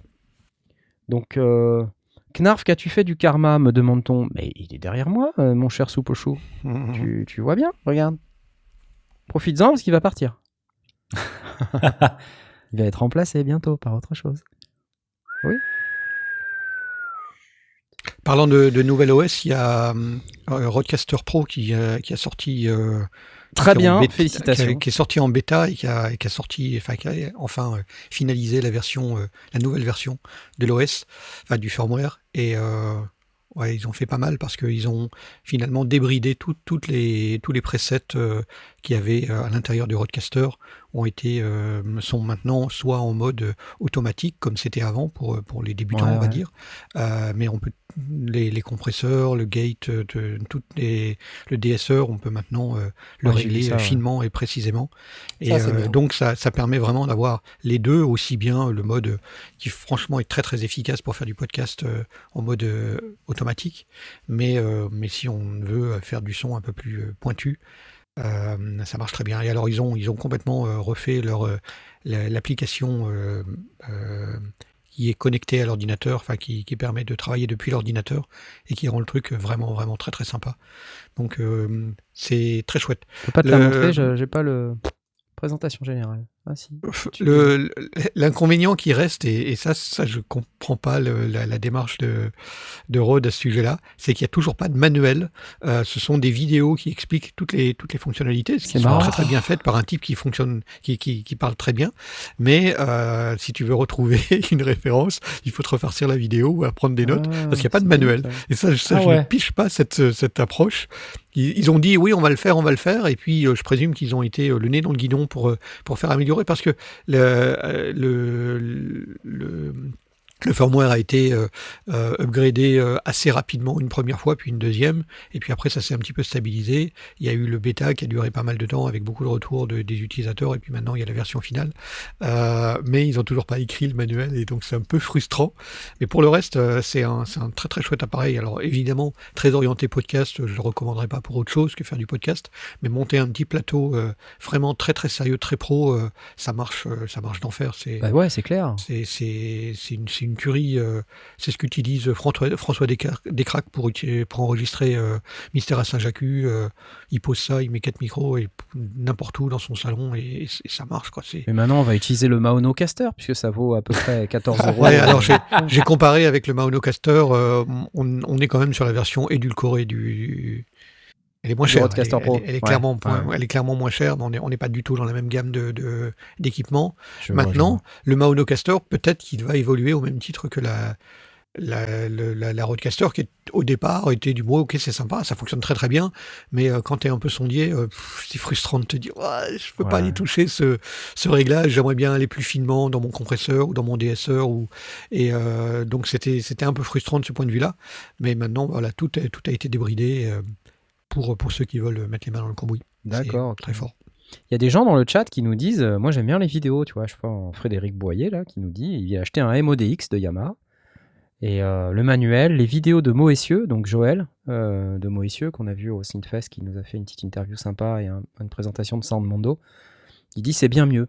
S1: Donc, euh, Knarf, qu'as-tu fait du karma me demande-t-on. Mais il est derrière moi, mon cher soupe au chou.
S2: Mhm.
S1: Tu, tu vois bien, regarde. Profites-en parce qu'il va partir. il va être remplacé bientôt par autre chose.
S2: Parlant de, de nouvelle OS, il y a euh, Roadcaster Pro qui, euh, qui a sorti. euh,
S1: Très bien,
S2: bêta-
S1: félicitations.
S2: Qui, a- qui est sorti en bêta et qui a, et qui a sorti, enfin, qui a enfin euh, finalisé la version, la nouvelle version de l'OS, enfin du firmware. Et ouais, ils ont fait pas mal parce qu'ils ont finalement débridé tout- toutes les, tous les presets qu'il y avait à l'intérieur du Roadcaster ont été, euh, sont maintenant soit en mode euh, automatique comme c'était avant pour, euh, pour les débutants,
S1: Ouais,
S2: on va
S1: ouais.
S2: dire. Mais on peut les, les compresseurs, le gate, de, toutes les, le DSR, on peut maintenant euh, le
S1: Ouais,
S2: régler
S1: ça, ouais.
S2: finement et précisément. Et
S4: Ça,
S2: euh, donc ça, ça permet vraiment d'avoir les deux, aussi bien le mode qui franchement est très très efficace pour faire du podcast euh, en mode automatique, mais, mais si on veut faire du son un peu plus pointu, euh, ça marche très bien. Et alors ils ont, ils ont complètement euh, refait leur euh, la- l'application qui est connectée à l'ordinateur, enfin qui, qui permet de travailler depuis l'ordinateur et qui rend le truc vraiment vraiment très très sympa. Donc c'est très chouette.
S1: Je peux pas te la montrer, je- j'ai pas le. Présentation générale. Ah si.
S2: L'inconvénient qui reste, et, et ça, ça je comprends pas le- la, la démarche de, de Rode à ce sujet-là, c'est qu'il n'y a toujours pas de manuel. Euh, ce sont des vidéos qui expliquent toutes les, toutes les fonctionnalités, qui sont très très bien faites par un type qui fonctionne, qui, qui, qui parle très bien. Mais euh, si tu veux retrouver une référence, il faut te refarcir la vidéo ou apprendre des notes.
S1: Ah,
S2: parce qu'il y a pas de manuel.
S1: bien.
S2: Et ça, ça
S3: Ah
S2: je
S3: ouais.
S2: ne piche pas cette, cette approche. Ils, ils ont dit oui, on va le faire, on va le faire, et puis euh, je présume qu'ils ont été euh, le nez dans le guidon pour, euh, pour faire améliorer, parce que le, euh, le firmware a été euh, euh, upgradé euh, assez rapidement une première fois, puis une deuxième, et puis après ça s'est un petit peu stabilisé. Il y a eu le bêta qui a duré pas mal de temps avec beaucoup de retours de- des utilisateurs, et puis maintenant il y a la version finale. Mais ils ont toujours pas écrit le manuel, et donc c'est un peu frustrant. Mais pour le reste, c'est un, un très très chouette appareil. Alors évidemment, très orienté podcast, je le recommanderais pas pour autre chose que faire du podcast, mais monter un petit plateau vraiment très très sérieux, très pro, ça marche, ça marche d'enfer.
S1: Bah ouais, c'est clair.
S2: c'est une, c'est une tuerie. euh, c'est ce qu'utilise François, François Descraques pour, pour enregistrer euh, Mystère à Saint-Jacques. euh, il pose ça, il met quatre micros et n'importe où dans son salon et, et ça marche quoi. C'est
S1: Mais maintenant, on va utiliser le Maono Caster, puisque ça vaut à peu près 14 euros.
S2: Ouais, alors j'ai comparé avec le Maonocaster, euh, on, on est quand même sur la version édulcorée du. Elle est moins
S1: Du
S2: chère. Elle, est- elle
S1: Ouais,
S2: clairement, point-
S1: ouais.
S2: elle est clairement moins chère. On n'est on pas du tout dans la même gamme de de- d'équipements. Maintenant,
S1: vois.
S2: le Maonocaster, peut-être qu'il va évoluer au même titre que la, la, le- la, la Rodecaster, qui est, au départ était du bois, ok, c'est sympa, ça fonctionne très très bien, mais euh, quand tu es un peu sondier, euh, c'est frustrant de te dire, Ouais, je peux pas aller toucher ce, ce réglage, j'aimerais bien aller plus finement dans mon compresseur ou dans mon DSR, ou, et euh, donc c'était c'était un peu frustrant de ce point de vue-là, mais maintenant, voilà, tout, tout a été débridé pour, pour ceux qui veulent mettre les mains dans le cambouis.
S1: D'accord.
S2: Très fort.
S1: Il y a des gens dans le chat qui nous disent euh, Moi, j'aime bien les vidéos, tu vois. Je vois Frédéric Boyer, là, qui nous dit Il a acheté un MODX de Yamaha. Et euh, le manuel, les vidéos de Moessieux, donc Joël euh, de Moessieux, qu'on a vu au Synthfest, qui nous a fait une petite interview sympa et un- une présentation de Soundmondo. Il dit C'est bien mieux,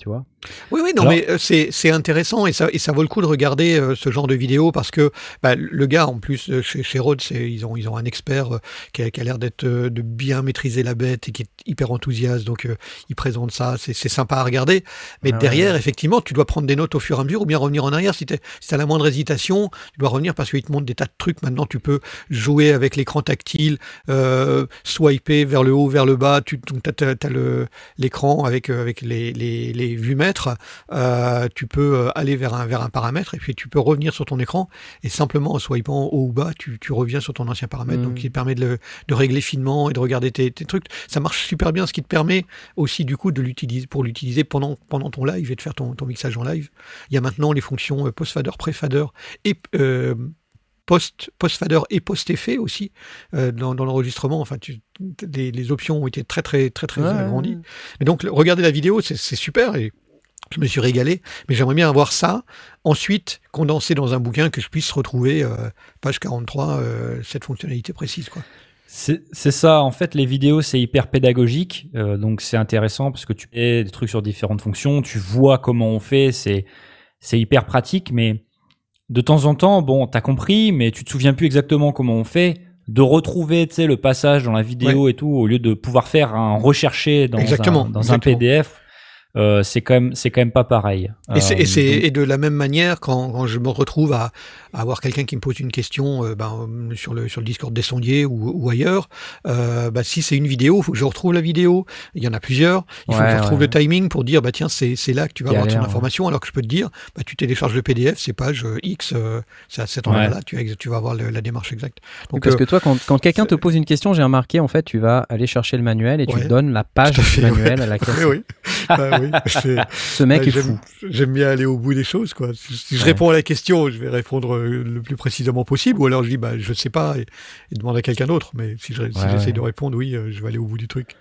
S1: tu vois.
S2: Oui, oui, non,
S3: Alors-
S2: mais euh, c'est c'est intéressant et ça, et ça vaut le coup de regarder euh, ce genre de vidéo parce que bah, le gars, en plus, euh, chez, chez Rode, c'est- ils ont, ils ont un expert euh, qui a, qui a l'air d'être de bien maîtriser la bête et qui est hyper enthousiaste, donc euh, il présente ça, c'est c'est sympa à regarder. Mais
S1: Ah
S2: derrière,
S1: ouais.
S2: effectivement, tu dois prendre des notes au fur et à mesure ou bien revenir en arrière. Si tu as la moindre hésitation, tu dois revenir parce qu'il te montre des tas de trucs. Maintenant, tu peux jouer avec l'écran tactile, swiper vers le haut, vers le bas. Tu as, l'écran avec, avec les, les, les vues-mètres. Euh, tu peux euh, aller vers un, vers un paramètre et puis tu peux revenir sur ton écran et simplement en swipant haut ou bas, tu, tu reviens sur ton ancien paramètre. Donc, qui te permet de, le, de régler finement et de regarder tes, tes trucs. Ça marche super bien, ce qui te permet aussi du coup de l'utiliser pour l'utiliser pendant, pendant ton live et de faire ton, ton mixage en live. Il y a maintenant les fonctions euh, post-fader, pré-fader et euh, post, post-fader et post-effet aussi euh, dans, dans l'enregistrement. Enfin, tu, les, les options ont été très très très très
S1: Ouais,
S2: agrandies. Et donc, regarder la vidéo, c'est c'est super et je me suis régalé. Mais j'aimerais bien avoir ça ensuite condensé dans un bouquin que je puisse retrouver, euh, page 43, euh, cette fonctionnalité précise. Quoi.
S3: C'est c'est ça, en fait, les vidéos, c'est hyper pédagogique, euh, donc c'est intéressant parce que tu fais des trucs sur différentes fonctions, tu vois comment on fait, c'est c'est hyper pratique, mais de temps en temps, bon, t'as compris, mais tu te souviens plus exactement comment on fait, de retrouver, tu sais, le passage dans la vidéo et tout, au lieu de pouvoir faire un recherché dans
S2: Exactement,
S3: un, dans un
S2: exactement.
S3: PDF, euh, c'est quand même c'est quand même pas pareil.
S2: Et,
S3: Euh,
S2: et c'est-
S3: donc-
S2: et de la même manière, quand, quand je me retrouve à, à avoir quelqu'un qui me pose une question euh, ben, sur, le, sur le Discord des sondiers ou, ou ailleurs, euh, bah, si c'est une vidéo, il faut que je retrouve la vidéo. Il y en a plusieurs. Il faut
S1: Ouais,
S2: que je retrouve
S1: ouais.
S2: le timing pour dire, bah, tiens, c'est c'est là que tu vas avoir ton
S1: ouais.
S2: information. Alors que je peux te dire, bah, tu télécharges le PDF, c'est page X, euh, c'est à cet endroit-là, tu, as- tu vas avoir le- la démarche exacte. Donc,
S1: Parce
S2: euh,
S1: que toi, quand, quand quelqu'un te pose une question, j'ai remarqué, en fait, tu vas aller chercher le manuel et tu donnes la page du manuel à laquelle
S2: oui, oui. Bah
S1: ce mec
S2: Ouais,
S1: est
S2: j'aime-
S1: fou.
S2: J'aime bien aller au bout des choses, quoi. Si, si je
S1: Ouais.
S2: réponds à la question, je vais répondre euh, le plus précisément possible, ou alors je dis, bah, je sais pas, et, et demande à quelqu'un d'autre. Mais si je- si
S1: Ouais,
S2: j'essaie
S1: ouais.
S2: de répondre, oui, euh, je vais aller au bout du truc.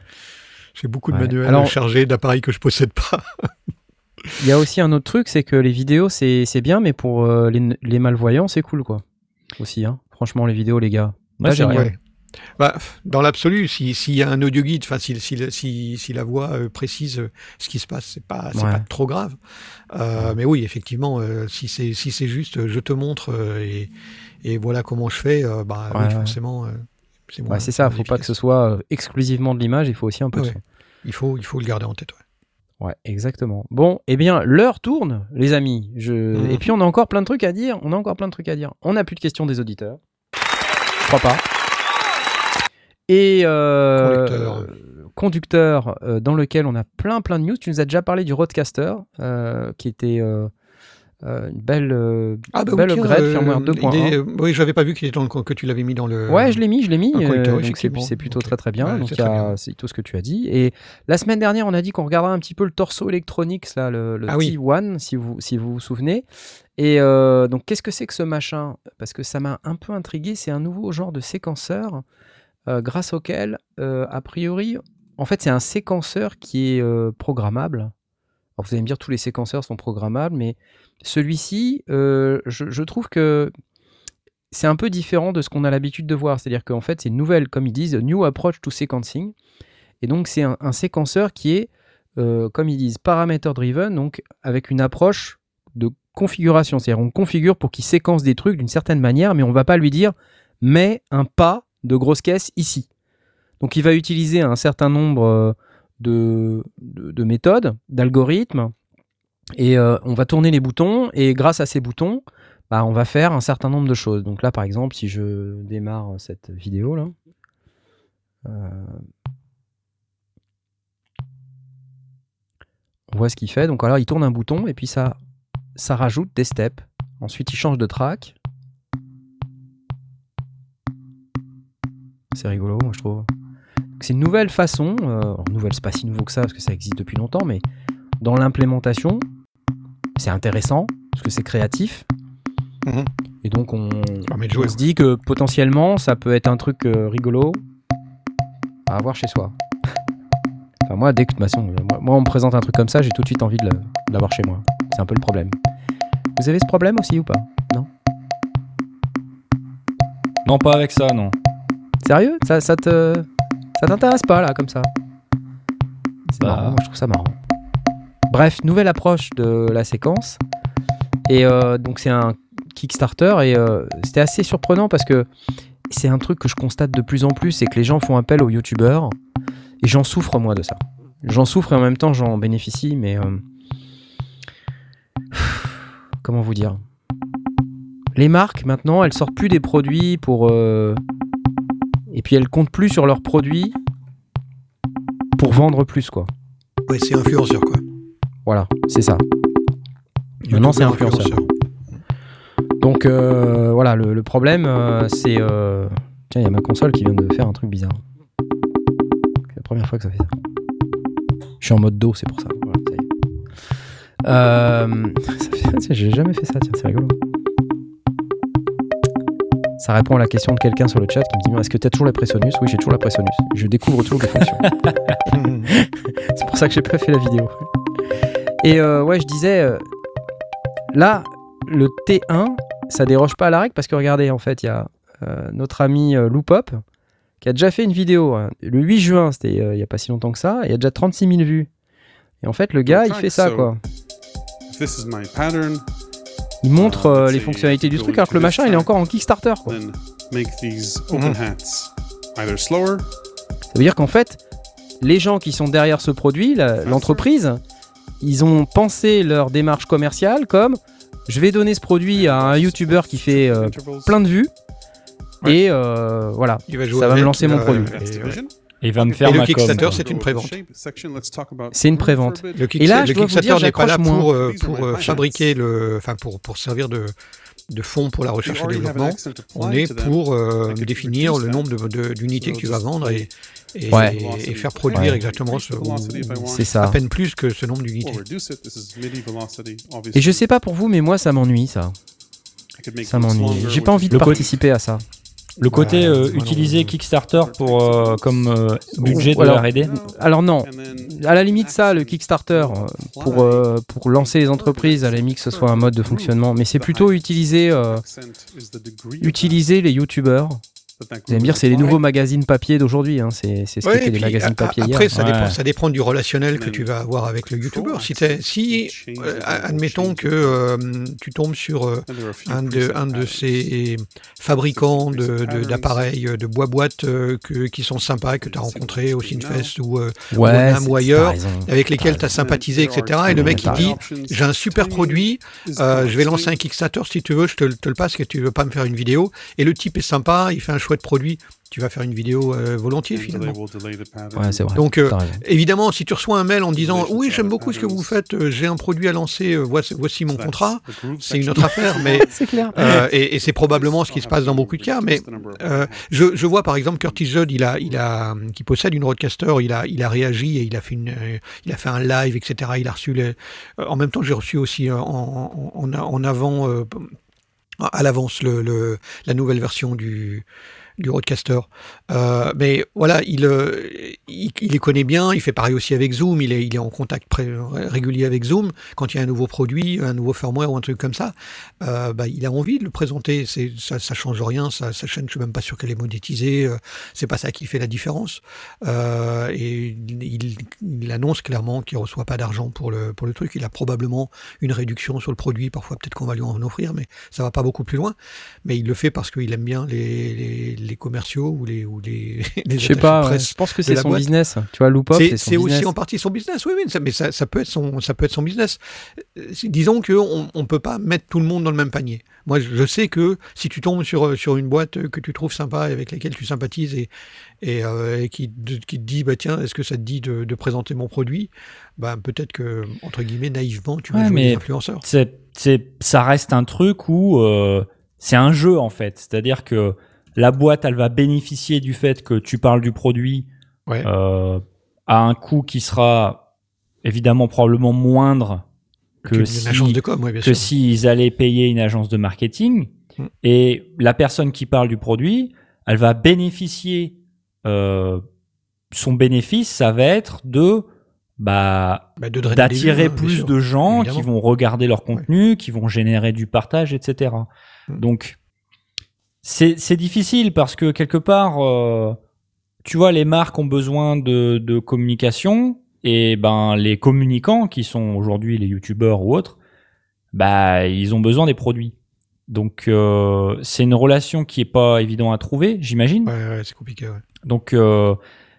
S2: J'ai beaucoup de manuels
S1: Alors-
S2: chargés d'appareils que je possède pas.
S1: Il y a aussi un autre truc, c'est que les vidéos, c'est bien, mais pour euh, les, les malvoyants, c'est cool, quoi. Aussi, hein. Franchement, les vidéos, les gars.
S3: Ouais,
S1: Pas
S3: c'est vrai.
S2: Bah, dans l'absolu, si- s'il y a un audio guide, enfin, si, si, si, si la voix euh, précise euh, ce qui se passe, c'est pas,
S1: Ouais.
S2: pas trop grave. Euh, mais oui, effectivement, si c'est si c'est juste, je te montre et, et voilà comment je fais, bah
S1: Ouais,
S2: oui,
S1: ouais.
S2: forcément, c'est.
S1: Ouais, c'est ça,
S2: moins
S1: faut pas que ce soit exclusivement de l'image, il faut aussi un peu de
S2: Ouais,
S1: son.
S2: Il faut, il faut le garder en tête. ouais.
S1: Exactement. Bon, eh bien, l'heure tourne, les amis. Je...
S2: Mhm.
S1: Et puis, on a encore plein de trucs à dire. On a encore plein de trucs à dire. On n'a plus de questions des auditeurs. Je crois pas. Et euh,
S2: Conducteur.
S1: euh, conducteur, dans lequel on a plein plein de news. Tu nous as déjà parlé du Roadcaster, euh, qui était euh, une belle, euh,
S2: Ah bah
S1: belle upgrade,
S2: euh,
S1: firmware
S2: il
S1: 2.1.
S2: est- Oui, j'avais pas vu qu'il était que tu l'avais mis dans le.
S1: Ouais, je l'ai mis, je l'ai mis. c'est plutôt très très bien.
S2: Ouais,
S1: donc
S2: c'est
S1: tout ce que tu as dit. Et la semaine dernière, on a dit qu'on regardera un petit peu le torso Electronics, là, le, le
S2: Ah oui.
S1: T1, si vous, si vous vous souvenez. Et donc, qu'est-ce que c'est que ce machin? Parce que ça m'a un peu intrigué. C'est un nouveau genre de séquenceur euh, grâce auquel, euh, a priori, en fait, c'est un séquenceur qui est euh, programmable. Vous allez me dire, tous les séquenceurs sont programmables, mais celui-ci, je, trouve que c'est un peu différent de ce qu'on a l'habitude de voir. C'est-à-dire qu'en fait, c'est une nouvelle, comme ils disent, new approach to sequencing. Et donc, c'est un, séquenceur qui est, comme ils disent, parameter driven, donc avec une approche de configuration. C'est-à-dire, on configure pour qu'il séquence des trucs d'une certaine manière, mais on va pas lui dire, mets un pas de grosse caisse ici. Donc, il va utiliser un certain nombre euh, de méthodes, d'algorithmes, et euh, on va tourner les boutons, et grâce à ces boutons, bah, on va faire un certain nombre de choses. Donc là, par exemple, si je démarre cette vidéo là, euh, on voit ce qu'il fait. Donc alors, il tourne un bouton et puis ça, ça rajoute des steps. Ensuite, il change de track. C'est rigolo, moi je trouve. C'est une nouvelle façon. euh, nouvelle, c'est pas si nouveau que ça parce que ça existe depuis longtemps, mais dans l'implémentation, c'est intéressant parce que c'est créatif.
S2: Mhm.
S1: Et donc on,
S2: jouer.
S1: se dit que potentiellement ça peut être un truc euh, rigolo à avoir chez soi. enfin moi dès que de toute façon, euh, moi, moi, on me présente un truc comme ça, j'ai tout de suite envie de l'avoir chez moi. C'est un peu le problème. Vous avez ce problème aussi ou pas? Non?
S3: Non, pas avec ça, non.
S1: Sérieux Ça, ça te ça t'intéresse pas là comme ça C'est
S3: Bah.
S1: marrant, je trouve ça marrant. Bref, nouvelle approche de la séquence. Et euh, donc c'est un Kickstarter et euh, c'était assez surprenant parce que c'est un truc que je constate de plus en plus, c'est que les gens font appel aux youtubeurs et j'en souffre moi de ça. J'en souffre et en même temps j'en bénéficie, mais euh, comment vous dire? Les marques maintenant, elles sortent plus des produits pour et puis elles comptent plus sur leurs produits pour vendre plus quoi.
S2: Ouais, c'est influenceur, quoi.
S1: Voilà, c'est ça. Maintenant, c'est
S2: Youtubeur
S1: influenceur. Donc euh, voilà, le, le problème, euh, c'est... euh, Tiens, il y a ma console qui vient de faire un truc bizarre. C'est la première fois que ça fait ça. Je suis en mode dos, c'est pour ça. Voilà, ça J'ai jamais fait ça, tiens, c'est rigolo. Ça répond à la question de quelqu'un sur le chat qui me dit Est-ce que tu as toujours la Presonus Oui, j'ai toujours la Presonus. Je découvre toujours des fonctions. C'est pour ça que j'ai pas fait la vidéo. Et euh, ouais, je disais, euh, là, le T1, ça déroge pas à la règle parce que regardez, en fait, il y a euh, notre ami euh, Loopop qui a déjà fait une vidéo hein. le 8 juin, c'était euh, il y a pas si longtemps que ça, et il y a déjà 36 000 vues. Et en fait, le gars, il fait ça, quoi.
S8: This is my pattern.
S1: Il montre euh, les fonctionnalités du truc alors que le machin, il est encore en Kickstarter, quoi.
S8: Then make these open hats either slower.
S1: Ça veut dire qu'en fait, les gens qui sont derrière ce produit, la- l'entreprise, ils ont pensé leur démarche commerciale comme je vais donner ce produit à un YouTuber qui fait euh, plein de vues et euh, voilà. Ça va me lancer mon produit.
S2: et, ouais.
S3: Et va me faire
S2: Et le
S3: ma.
S2: Kickstarter, c'est une prévente.
S1: C'est une prévente.
S2: Le, kick-
S1: Et là,
S2: le
S1: dois
S2: Kickstarter n'est pas là pour, euh, pour euh, fabriquer le, enfin pour pour servir de de fonds pour la recherche et développement. On est pour euh, définir le nombre de- de- d'unités que tu vas vendre et, et,
S1: Ouais.
S2: et faire produire
S1: Ouais.
S2: exactement ce, ou-
S1: C'est
S2: à
S1: ça.
S2: peine plus que ce nombre d'unités.
S1: Et je sais pas pour vous, mais moi ça m'ennuie ça. Ça m'ennuie. J'ai pas envie de
S3: Le
S1: participer à ça.
S3: Le côté euh, utiliser Kickstarter pour euh, comme euh, budget de
S1: Alors,
S3: R&D.
S1: Alors non, à la limite ça, le Kickstarter, pour, euh, pour lancer les entreprises, à la limite que ce soit un mode de fonctionnement, mais c'est plutôt utiliser, euh, utiliser les YouTubers. Vous allez me dire, c'est les nouveaux magazines papier d'aujourd'hui, hein. c'est c'est ce
S2: Ouais,
S1: qu'étaient les magazines
S2: a-
S1: papier
S2: après,
S1: hier.
S2: ça,
S3: Ouais.
S2: dépend, ça dépend du relationnel que tu vas avoir avec le YouTuber. Si, si euh, admettons que euh, tu tombes sur euh, un de, un de ces fabricants de- de- d'appareils de, bois boîte euh, que, qui sont sympas, que tu as rencontrés au Sinfest ou euh, ou
S1: t'as
S2: ailleurs, avec lesquels tu as sympathisé, etc. Et le mec il dit J'ai un super produit, euh, je vais lancer un Kickstarter si tu veux, je te, le- te le passe, que tu veux pas me faire une vidéo. Et le type est sympa, il fait un chouette produit, tu vas faire une vidéo euh, volontiers finalement.
S1: Ouais, c'est vrai.
S2: Donc, euh. Évidemment, si tu reçois un mail en disant oui, j'aime beaucoup ce que vous faites, euh, j'ai un produit à lancer, voici, voici mon contrat, c'est une autre affaire, mais
S1: C'est clair.
S2: euh, et, et c'est probablement ce qui se passe dans beaucoup de cas. Mais euh, je, je vois par exemple Curtis Judd, il a, il a, qui possède une Roadcaster, il a, il a réagi et il a fait une, euh, il a fait un live, etc. Il a reçu les. en même temps, j'ai reçu aussi en, en, en- en avant, euh, à l'avance le, le, la nouvelle version du du Roadcaster. Euh, mais voilà, il, euh, il, il les connaît bien, il fait pareil aussi avec Zoom, il est, il est en contact régulier avec Zoom. Quand il y a un nouveau produit, un nouveau firmware ou un truc comme ça, euh, bah, il a envie de le présenter. Ça, ça change rien, sa, sa chaîne, je suis même pas sûr qu'elle est monétisée. euh, c'est pas ça qui fait la différence. Et il, annonce clairement qu'il reçoit pas d'argent pour le, pour le truc. Il a probablement une réduction sur le produit. Parfois, peut-être qu'on va lui en offrir, mais ça va pas beaucoup plus loin. Mais il le fait parce qu'il aime bien les, les commerciaux ou les, ou les, les
S1: Je sais pas, ouais, je pense que c'est son
S2: boîte.
S1: business. Tu vois, Loopop,
S2: C'est
S1: c'est
S2: c'est aussi en partie son business, oui, oui, mais ça, ça peut être son, ça peut être son business. Euh, Disons qu'on ne peut pas mettre tout le monde dans le même panier. Moi, je sais que si tu tombes sur, sur une boîte que tu trouves sympa et avec laquelle tu sympathises et, et, euh, et qui, te- qui te dit, bah, tiens, est-ce que ça te dit de, de présenter mon produit bah, Peut-être que, entre guillemets, naïvement, tu vas
S3: Ouais,
S2: jouer influenceurs.
S3: c'est, c'est, ça reste un truc où euh, c'est un jeu en fait. C'est-à-dire que la boîte, elle va bénéficier du fait que tu parles du produit
S2: Ouais.
S3: euh, à un coût qui sera évidemment probablement moindre que si,
S2: agence de com, ouais, bien
S3: que
S2: sûr.
S3: s'ils allaient payer une agence de marketing.
S2: Mm.
S3: Et la personne qui parle du produit, elle va bénéficier, euh, son bénéfice, ça va être de bah,
S2: Bah,
S3: d'attirer plus de gens
S2: évidemment.
S3: qui vont regarder leur contenu, qui vont générer du partage, etc.
S2: Mm.
S3: Donc, c'est c'est difficile parce que quelque part, euh, tu vois, les marques ont besoin de, de communication et ben les communicants qui sont aujourd'hui les youtubeurs ou autres, bah ils ont besoin des produits. Donc euh, c'est une relation qui est pas évident à trouver, j'imagine.
S2: Ouais, ouais, c'est compliqué. Ouais.
S3: Donc euh,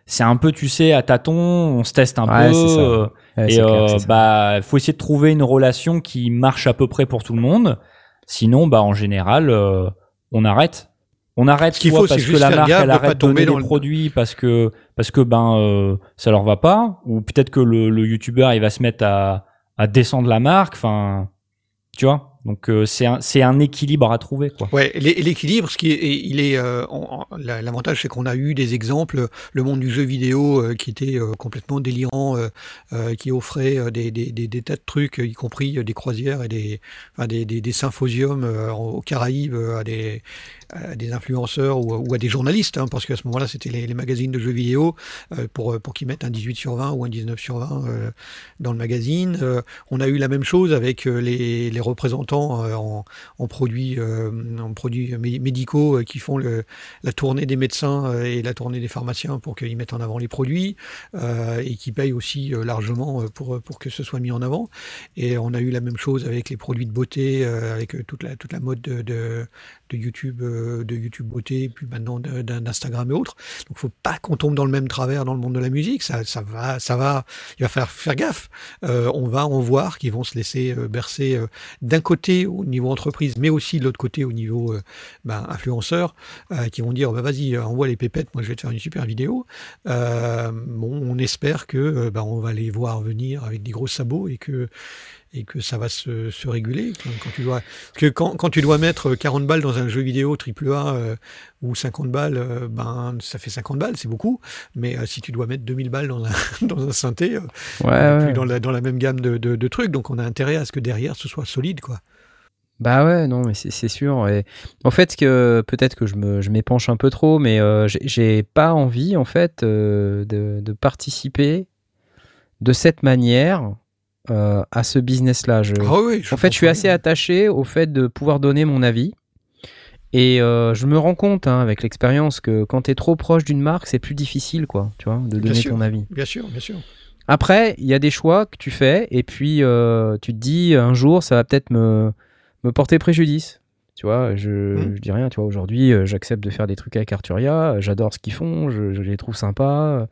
S3: c'est un peu, tu sais, à tâtons, on se teste un
S1: Ouais,
S3: peu.
S1: c'est ça.
S3: euh,
S1: Ouais,
S3: et
S1: clair,
S3: euh, bah, faut essayer de trouver une relation qui marche à peu près pour tout le monde. Sinon, bah, en général, euh, on arrête. On arrête
S2: Ce qu'il
S3: soit
S2: faut, c'est
S3: parce que la marque elle arrête de donner
S2: tomber dans
S3: des
S2: le-
S3: produits parce que parce que ben euh, ça leur va pas ou peut-être que le, le youtubeur il va se mettre à, à descendre la marque. Enfin, tu vois. Donc euh, c'est un un équilibre à trouver quoi.
S2: Ouais, l'é- l'équilibre, ce qui est, il est, euh, l'avantage, c'est qu'on a eu des exemples, le monde du jeu vidéo euh, qui était euh, complètement délirant, euh, euh, qui offrait des, des, des, tas de trucs, y compris des croisières et des, enfin, des, symposiums aux Caraïbes à des, à des influenceurs ou, à des journalistes, hein, parce qu'à ce moment-là, c'était les, magazines de jeux vidéo euh, pour, pour qu'ils mettent un 18 sur 20 ou un 19 sur 20 euh, dans le magazine. Euh, on a eu la même chose avec euh, les, les représentants euh, en, en produits, euh, en produits mé- médicaux euh, qui font le, la tournée des médecins euh, et la tournée des pharmaciens pour qu'ils mettent en avant les produits euh, et qui payent aussi euh, largement euh, pour, pour que ce soit mis en avant. Et on a eu la même chose avec les produits de beauté, euh, avec euh, toute la, toute la mode de, de, de YouTube, euh, de YouTube beauté, puis maintenant d'Instagram et autres. Donc, faut pas qu'on tombe dans le même travers dans le monde de la musique. Ça, va, ça va. Il va falloir faire gaffe. Euh, on va en voir qui vont se laisser euh, bercer d'un côté au niveau entreprise, mais aussi de l'autre côté au niveau ben, influenceur, qui vont dire bah, vas-y, envoie les pépettes, moi je vais te faire une super vidéo. Bon, on espère que ben, on va les voir venir avec des gros sabots et que et que ça va se, se réguler quand, quand tu dois parce que quand, quand tu dois mettre 40 balles dans un jeu vidéo triple A euh, ou 50 balles euh, ben ça fait 50 balles c'est beaucoup. Mais euh, si tu dois mettre 2000 balles dans un, dans un synthé euh, on
S1: Ouais,
S2: plus dans la, dans la même gamme de, de, de trucs. Donc on a intérêt à ce que derrière ce soit solide quoi.
S1: Bah ouais, non, mais c'est sûr. Et en fait, que peut-être que je me je m'épanche un peu trop, mais euh, j'ai- j'ai pas envie en fait euh, de, de participer de cette manière euh, à ce business-là. Je-
S2: Ah oui,
S1: en fait, je suis assez attaché au fait de pouvoir donner mon avis. Et euh, je me rends compte hein, avec l'expérience que quand tu es trop proche d'une marque, c'est plus difficile, quoi, tu vois, de
S2: Bien
S1: donner
S2: sûr.
S1: ton avis.
S2: bien sûr bien sûr
S1: Après, il y a des choix que tu fais, et puis euh, tu te dis un jour, ça va peut-être me, me porter préjudice. Tu vois, je,
S2: Mhm.
S1: je dis rien, tu vois, aujourd'hui, j'accepte de faire des trucs avec Arturia, j'adore ce qu'ils font, je, je les trouve sympas,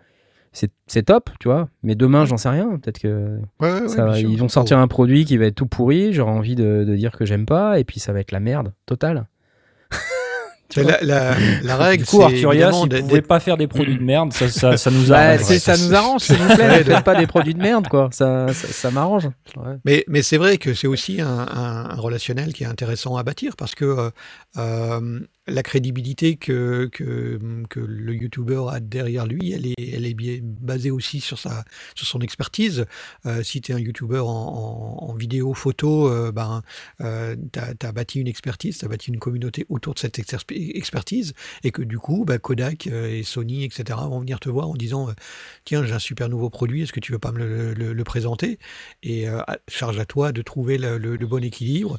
S1: c'est c'est top, tu vois, mais demain, j'en sais rien, peut-être que
S2: Ouais, ouais, ouais,
S1: ça,
S2: sûr.
S1: ils vont sortir un produit qui va être tout pourri, j'aurai envie de, de dire que j'aime pas, et puis ça va être la merde totale.
S2: La, la, la règle,
S3: Du coup,
S2: c'est
S3: Arturia, si vous pouvez pas faire des produits de merde, ça, ça, ça nous
S1: Bah,
S3: arrange.
S1: c'est- ça
S2: ça,
S1: nous
S2: c'est-
S1: arrange, s'il vous plaît,
S2: Ouais,
S1: ne faites pas des produits de merde, quoi, ça, ça, ça m'arrange. Ouais.
S2: Mais, mais c'est vrai que c'est aussi un, un- un relationnel qui est intéressant à bâtir parce que euh, euh, la crédibilité que, que, que le YouTuber a derrière lui, elle est, elle est bien basée aussi sur, sa, sur son expertise. Euh, si tu es un YouTuber en, en- en vidéo, photo, euh, ben, euh, tu as, bâti une expertise, tu as bâti une communauté autour de cette expertise et que du coup, bah, Kodak euh, et Sony, etc., vont venir te voir en disant Tiens, j'ai un super nouveau produit, est-ce que tu veux pas me le, le- le présenter? Et charge à toi de trouver le, bon équilibre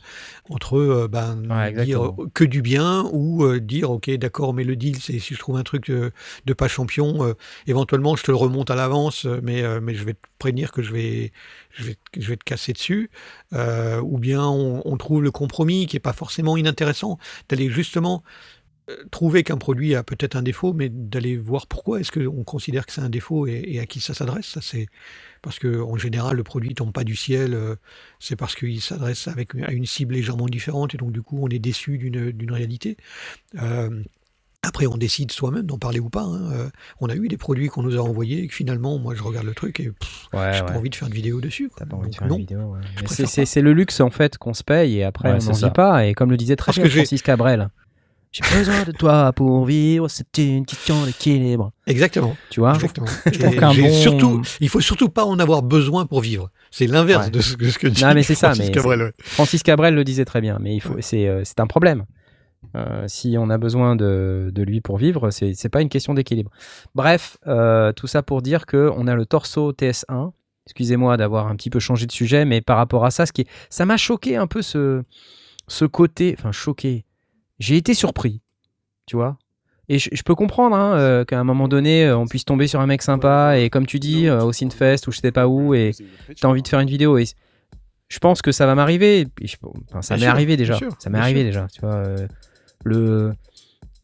S2: entre ben,
S1: Ouais,
S2: dire que du bien ou euh, dire Ok, d'accord, mais le deal, c'est si je trouve un truc de, de pas champion, euh, éventuellement je te le remonte à l'avance, euh, mais, euh, mais je vais te prévenir que je vais, je vais, je vais te casser dessus. Euh, ou bien on, trouve le compromis qui est pas forcément inintéressant, d'aller justement euh, trouver qu'un produit a peut-être un défaut, mais d'aller voir pourquoi est-ce qu'on considère que c'est un défaut et, et à qui ça s'adresse. Ça, c'est parce que en général, le produit tombe pas du ciel. euh, c'est parce qu'il s'adresse avec à une cible légèrement différente et donc du coup, on est déçu d'une d'une réalité. Euh, après, on décide soi-même d'en parler ou pas. hein. Euh, on a eu des produits qu'on nous a envoyés et que finalement, moi, je regarde le truc et
S1: Ouais,
S2: j'ai
S1: ouais.
S2: pas envie de faire de vidéo dessus.
S1: T'as pas envie de faire
S2: non.
S1: une vidéo. ouais. C'est le luxe en fait qu'on se paye et après on n'en vit pas. Et comme le disait très
S2: Parce
S1: bien Francis Cabrel, j'ai besoin de toi pour vivre, c'est une question d'équilibre.
S2: Exactement.
S1: Tu vois?
S2: Exactement.
S3: Je trouve
S2: Et
S3: qu'un
S2: j'ai
S3: bon-
S2: surtout, il faut surtout pas en avoir besoin pour vivre. C'est l'inverse
S1: Ouais.
S2: de, ce, de ce que dit
S1: Non, mais c'est ça,
S2: Francis
S1: mais
S2: Cabrel, ouais.
S1: Francis Cabrel le disait très bien, mais il faut, c'est euh, c'est un problème. Euh, si on a besoin de, de lui pour vivre, c'est pas une question d'équilibre. Bref, euh, tout ça pour dire que on a le torso TS1. Excusez-moi d'avoir un petit peu changé de sujet, mais par rapport à ça, ce qui est- ça m'a choqué un peu ce, ce côté, enfin choqué. J'ai été surpris, tu vois. Et je, je peux comprendre hein, euh, qu'à un moment donné, euh, on puisse tomber sur un mec sympa et comme tu dis, euh, au Synfest ou je sais pas où, et t'as envie de faire une vidéo. Et je pense que ça va m'arriver. Enfin, ça m'est arrivé déjà.
S2: sûr,
S1: ça m'est arrivé
S2: sûr.
S1: déjà. Tu vois, euh, le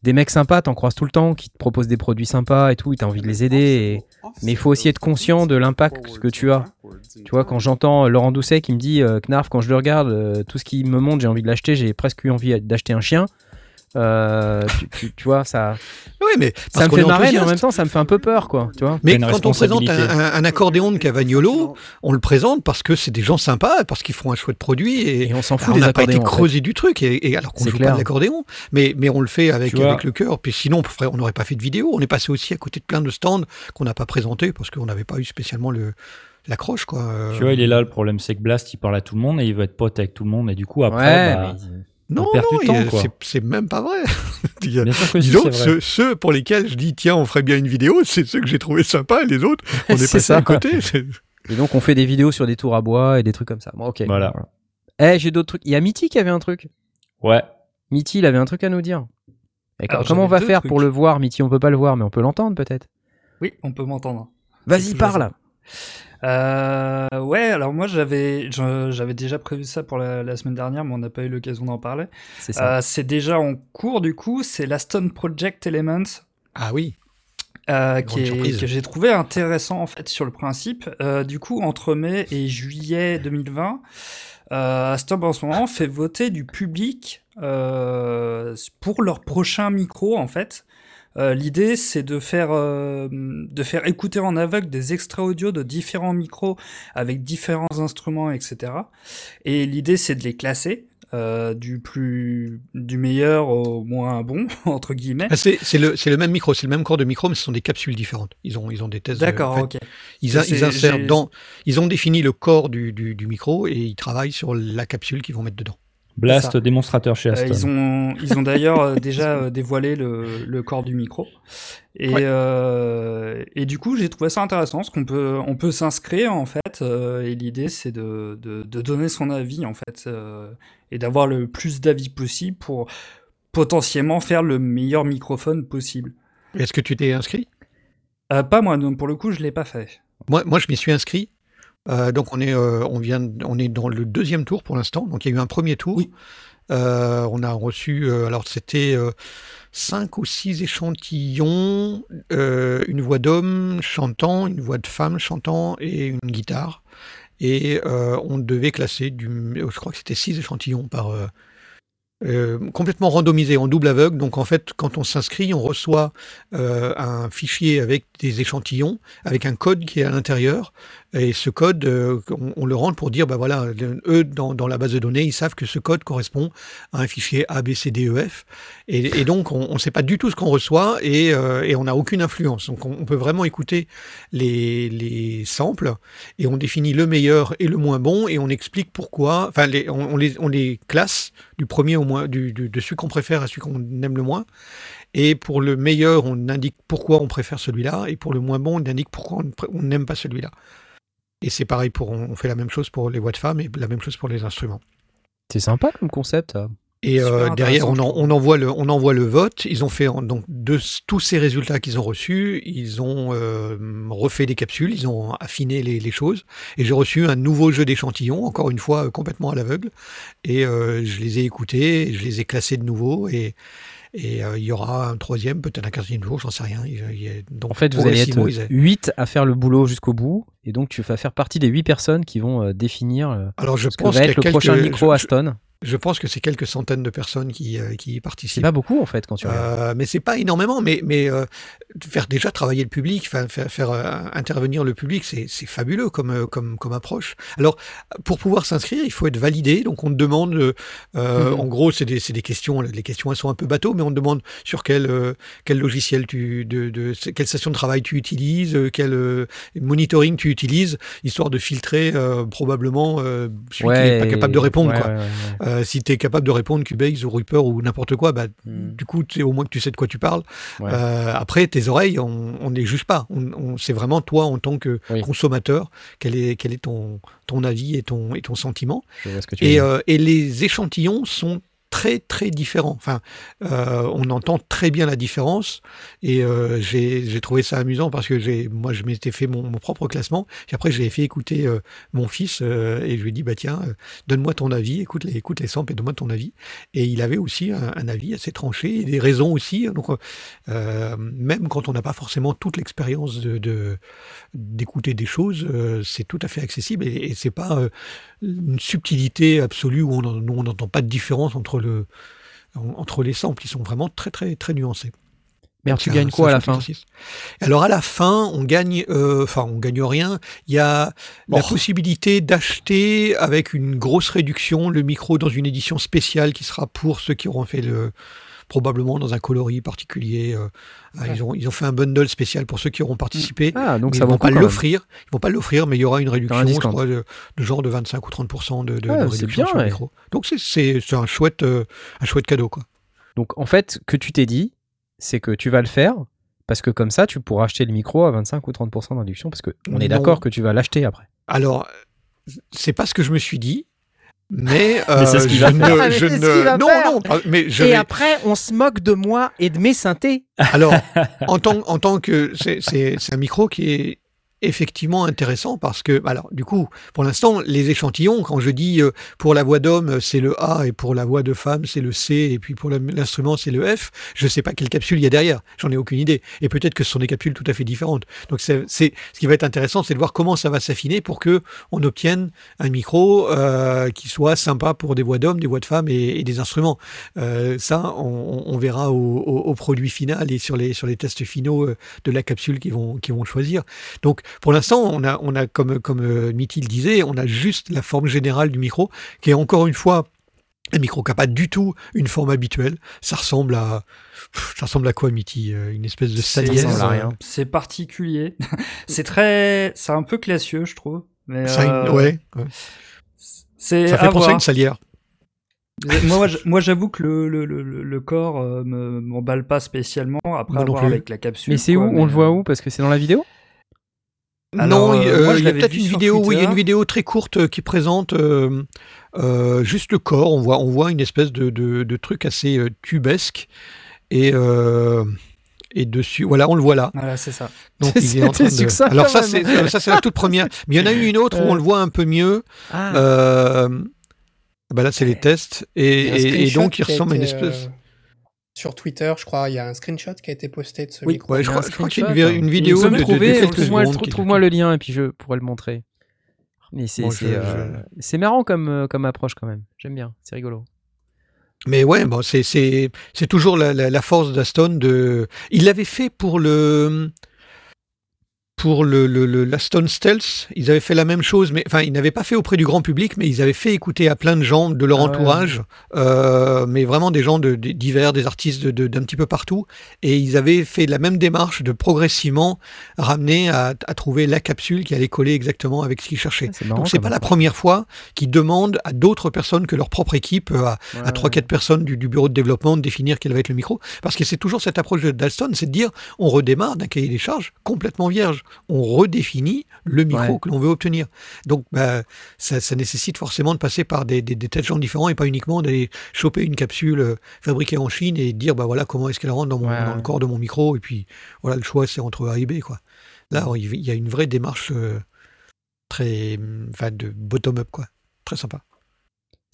S1: des mecs sympas, t'en croises tout le temps, qui te proposent des produits sympas et tout, et t'as envie de les aider. et- Mais il faut aussi être conscient de l'impact que tu as. Tu vois, quand j'entends Laurent Doucet qui me dit euh, Knarf, quand je le regarde, euh, tout ce qu'il me montre, j'ai envie de l'acheter, j'ai presque eu envie d'acheter un chien. Euh, tu, tu- tu vois, ça,
S2: Oui, mais
S1: ça me fait marrer, mais en même temps, ça me fait un peu peur, quoi. Tu vois
S2: Mais quand on présente un,
S3: responsabilité.
S2: un- un accordéon de Cavagnolo, on le présente parce que c'est des gens sympas, parce qu'ils font un chouette produit et,
S1: Et on s'en fout
S2: on
S1: des
S2: n'a pas été
S1: accordéons. en fait.
S2: creusé du truc et, et alors qu'on joue
S1: clair.
S2: pas de l'accordéon, mais, mais on le fait avec, le cœur. Puis sinon, on n'aurait pas fait de vidéo. On est passé aussi à côté de plein de stands qu'on n'a pas présentés parce qu'on n'avait pas eu spécialement le l'accroche quoi.
S3: Tu vois, il est là, le problème, c'est que Blast, il parle à tout le monde et il veut être pote avec tout le monde. Et du coup, après,
S1: Ouais,
S3: bah,
S1: mais-
S2: non, non,
S3: du temps,
S2: il y a-
S3: quoi.
S2: c'est- c'est même pas vrai. Il y a-
S3: bien sûr que si,
S2: que
S3: vrai.
S2: ceux, ceux pour lesquels je dis tiens on ferait bien une vidéo, c'est ceux que j'ai trouvé sympas et les autres on est,
S1: C'est
S2: passé
S1: ça.
S2: à côté.
S1: Et donc on fait des vidéos sur des tours à bois et des trucs comme ça. Bon, ok.
S3: Voilà.
S1: Eh, j'ai d'autres trucs. Il y a Mitty qui avait un truc.
S3: Ouais.
S1: Mitty, il avait un truc à nous dire. Et
S7: Alors,
S1: comment on va faire
S7: trucs.
S1: pour le voir, Mitty? On peut pas le voir, mais on peut l'entendre peut-être?
S7: Oui, on peut m'entendre.
S1: Vas-y, parle.
S7: Euh, ouais, alors moi j'avais j'avais déjà prévu ça pour la, la semaine dernière, mais on n'a pas eu l'occasion d'en parler.
S1: C'est.
S7: Euh, déjà en cours du coup, c'est l'Aston Project Elements.
S2: Ah oui.
S7: euh, qui est- que j'ai trouvé intéressant en fait sur le principe. Du coup, entre mai et juillet 2020, euh, Aston en ce moment fait voter du public pour leur prochain micro en fait. Euh, L'idée, c'est de faire euh, de faire écouter en aveugle des extraits audio de différents micros avec différents instruments, etc. Et l'idée, c'est de les classer euh, du plus du meilleur au moins bon entre guillemets.
S2: Ah, C'est le, c'est le même micro, c'est le même corps de micro, mais ce sont des capsules différentes. Ils ont, ils ont des euh,
S7: D'accord,
S2: en fait,
S7: ok.
S2: Ils, a- ils insèrent dans. Ils ont défini le corps du, du, du micro et ils travaillent sur la capsule qu'ils vont mettre dedans.
S3: Blast démonstrateur chez
S7: Euh,
S3: Aston.
S7: ils ont, ils ont d'ailleurs euh, déjà euh, dévoilé le, le corps du micro. Et,
S2: Ouais.
S7: euh, et du coup, j'ai trouvé ça intéressant, parce qu'on peut, on peut s'inscrire, en fait, euh, et l'idée, c'est de, de, de donner son avis, en fait, euh, et d'avoir le plus d'avis possible pour potentiellement faire le meilleur microphone possible.
S2: Est-ce que tu t'es inscrit?
S7: Euh, pas moi, donc pour le coup, je l'ai pas fait.
S2: Moi, moi, je m'y suis inscrit. Euh, donc on est, euh, on vient, on est dans le deuxième tour pour l'instant. Donc il y a eu un premier tour.
S7: Oui.
S2: Euh, on a reçu, alors c'était cinq ou six échantillons, une voix d'homme chantant, une voix de femme chantant et une guitare. Et on devait classer du, je crois que c'était six échantillons par, euh, complètement randomisé en double aveugle. Donc en fait, quand on s'inscrit, on reçoit euh, un fichier avec des échantillons, avec un code qui est à l'intérieur. Et ce code, euh, on, le rentre pour dire, bah voilà, eux, dans, la base de données, ils savent que ce code correspond à un fichier A, B, C, D, E, F. Et, donc, on ne sait pas du tout ce qu'on reçoit et, euh, on n'a aucune influence. Donc, on, peut vraiment écouter les, les samples et on définit le meilleur et le moins bon et on explique pourquoi, enfin, les- on, les, on les classe du premier au moins, du, de celui qu'on préfère à celui qu'on aime le moins. Et pour le meilleur, on indique pourquoi on préfère celui-là, et pour le moins bon, on indique pourquoi on n'aime pas celui-là. Et c'est pareil pour, on fait la même chose pour les voix de femmes et la même chose pour les instruments.
S1: C'est sympa comme concept.
S2: Et euh, derrière, on, en- on envoie le, on envoie le vote. Ils ont fait donc de tous ces résultats qu'ils ont reçus, ils ont euh, refait des capsules, ils ont affiné les, les choses. Et j'ai reçu un nouveau jeu d'échantillons, encore une fois euh, complètement à l'aveugle. Et euh, je les ai écoutés, je les ai classés de nouveau. Et et euh, il y aura un troisième, peut-être un quatrième jour, j'en sais rien. Il- il donc
S1: En fait, vous allez être 8 à faire le boulot jusqu'au bout. Et donc, tu vas faire partie des 8 personnes qui vont euh, définir euh,
S2: Alors je
S1: ce que
S2: pense
S1: va
S2: qu'il y a
S1: être le
S2: quelques-
S1: prochain micro
S2: je-
S1: Aston.
S2: Je pense que c'est quelques centaines de personnes qui, euh, qui y
S1: C'est
S2: participent.
S1: pas beaucoup, en fait, quand tu regardes.
S2: Euh, mais c'est pas énormément, mais, mais euh, faire déjà travailler le public, faire, euh, intervenir le public, c'est c'est fabuleux comme, euh, comme, comme approche. Alors, pour pouvoir s'inscrire, il faut être validé. Donc, on te demande, euh, euh,
S1: Mhm.
S2: en gros, c'est des, c'est des questions. Les questions, elles sont un peu bateaux, mais on te demande sur quel, euh, quel logiciel tu, de, de, quelle station de travail tu utilises, euh, quel euh, monitoring tu utilises, histoire de filtrer euh, probablement euh, celui qui n'est pas capable de répondre.
S1: ouais,
S2: quoi.
S1: ouais, ouais, ouais.
S2: Euh, si tu es capable de répondre Cubase ou Reaper ou n'importe quoi, bah,
S1: Hmm.
S2: du coup, au moins que tu sais de quoi tu parles.
S1: Ouais.
S2: Euh, après, tes oreilles, on ne les juge pas. On, on- c'est vraiment toi, en tant que
S1: Oui.
S2: consommateur, quel est, quel est ton, ton avis et ton, et ton sentiment.
S1: Je vois ce que tu veux
S2: Et,
S1: dire.
S2: et les échantillons sont très très différents. Enfin, euh, on entend très bien la différence et euh, j'ai j'ai trouvé ça amusant parce que j'ai moi je m'étais fait mon, propre classement. Puis après je l'ai fait écouter euh, mon fils euh, et je lui ai dit bah tiens donne-moi ton avis, écoute les écoute les samples et donne-moi ton avis. Et il avait aussi un, avis assez tranché et des raisons aussi. Donc euh, même quand on n'a pas forcément toute l'expérience de d'écouter des choses, c'est tout à fait accessible et, et c'est pas une subtilité absolue où on n'entend pas de différence entre le en- entre les samples. Ils sont vraiment très très très nuancés. Donc,
S1: tu gagnes quoi à la fin.
S2: Alors à la fin, on gagne, euh, enfin on gagne rien. Il y a la possibilité d'acheter avec une grosse réduction le micro dans une édition spéciale qui sera pour ceux qui auront fait le probablement dans un coloris particulier. euh, ah, Ils, ont, ils ont fait un bundle spécial pour ceux qui auront participé.
S1: Ah, donc ça
S2: ils vont pas l'offrir. Ils vont pas l'offrir, mais il y aura une réduction, je
S1: discount.
S2: crois, de, de genre de 25 ou 30 de, de,
S1: Ah,
S2: de réduction
S1: bien,
S2: sur le
S1: ouais.
S2: micro. Donc c'est- c'est c'est un chouette, euh, un chouette cadeau, quoi.
S1: Donc, en fait, que tu t'es dit, c'est que tu vas le faire parce que comme ça, tu pourras acheter le micro à 25 ou 30% d'induction parce que on est d'accord que tu vas l'acheter après.
S2: Alors, c'est pas ce que je me suis dit. Mais,
S3: Mais c'est ce
S2: euh,
S3: qu'il
S2: je
S3: va
S2: ne,
S3: faire.
S2: je
S1: c'est ce
S2: ne,
S1: va
S2: non,
S1: faire.
S2: non, pas- mais je
S1: Et
S2: vais-
S1: après, on se moque de moi et de mes synthés.
S2: Alors, en tant, en tant que c'est, c'est, c'est un micro qui est effectivement intéressant parce que, alors, du coup, pour l'instant, les échantillons, quand je dis euh, pour la voix d'homme, c'est le A et pour la voix de femme, c'est le C et puis pour l'instrument, c'est le F, je sais pas quelle capsule il y a derrière. J'en ai aucune idée. Et peut-être que ce sont des capsules tout à fait différentes. Donc, c'est, ce qui va être intéressant, c'est de voir comment ça va s'affiner pour que on obtienne un micro euh, qui soit sympa pour des voix d'hommes, des voix de femmes et, des instruments. Euh, ça, on, verra au, produit final et sur les, sur les tests finaux euh, de la capsule qu'ils vont, vont choisir. Donc, pour l'instant, on a, on a comme, comme euh, disait, on a juste la forme générale du micro, qui est encore une fois un micro qui n'a pas du tout une forme habituelle. Ça ressemble à, ça ressemble à quoi, Mitty Euh, Une espèce de salière?
S1: ressemble à rien.
S7: C'est particulier. c'est très, c'est un peu classieux, je trouve. Mais
S2: Ça
S7: euh,
S2: ouais, ouais.
S7: c'est
S2: ça fait penser à une salière.
S7: moi, moi, j'avoue que le, le, le, le corps euh, me m'emballe pas spécialement après avoir avec la capsule.
S1: Mais c'est où? On le voit
S7: euh,
S1: où? Parce que c'est dans la vidéo?
S7: Alors,
S2: non, il
S7: euh, moi,
S2: euh,
S7: je
S2: il y a
S7: l'avais
S2: peut-être une vidéo. Oui, il y a une vidéo très courte euh, qui présente euh, euh, juste le corps. On voit, on voit une espèce de, de, de truc assez euh, tubesque et euh, et dessus, voilà, on le voit là.
S7: Voilà, c'est ça.
S2: Donc il est en train
S1: C'était
S2: de.
S1: succinct,
S2: Alors ça, c'est euh, ça, c'est la toute première. Mais il y en a eu une autre où on le voit un peu mieux.
S1: Ah,
S2: Euh, bah là, c'est les tests et, donc il ressemble à une espèce.
S4: Sur Twitter, je crois, il y a un screenshot qui a été posté de ce
S1: Oui,
S4: micro.
S2: Ouais, je crois, je crois qu'il y a une, vi- vidéo de, de- de quelques
S1: trouve-moi
S2: secondes qui-
S1: trouve-moi le lien et puis je pourrais le montrer. Mais c'est
S2: Bon,
S1: c'est,
S2: je-
S1: euh, c'est marrant comme, euh, comme approche quand même. J'aime bien, c'est rigolo.
S2: Mais ouais, bon, c'est c'est c'est toujours la, la, la force d'Aston de. Il l'avait fait pour le pour le, le, le- l'Aston Stealth. Ils avaient fait la même chose, mais enfin, ils n'avaient pas fait auprès du grand public, mais ils avaient fait écouter à plein de gens de leur
S1: Ah ouais.
S2: entourage, euh, mais vraiment des gens de, de- divers, des artistes de- de- d'un petit peu partout, et ils avaient fait la même démarche de progressivement ramener à, à trouver la capsule qui allait coller exactement avec ce qu'ils cherchaient.
S1: Ah, marrant.
S2: Donc c'est pas la première fois qu'ils demandent à d'autres personnes que leur propre équipe, euh, à,
S1: Ouais,
S2: à 3-4 personnes du, du bureau de développement de définir quel va être le micro. Parce que c'est toujours cette approche de d'Alston, c'est de dire on redémarre d'un cahier des charges complètement vierge. On redéfinit le micro
S1: Ouais.
S2: que l'on veut obtenir. Donc bah, ça, ça nécessite forcément de passer par des, des, des tas de gens différents et pas uniquement d'aller choper une capsule euh, fabriquée en Chine et dire bah voilà comment est-ce qu'elle rentre dans, mon,
S1: Ouais,
S2: dans
S1: ouais.
S2: le corps de mon micro. Et puis voilà, le choix c'est entre A et B. Quoi. Là, il y a une vraie démarche euh, très enfin, de bottom-up. quoi. Très sympa.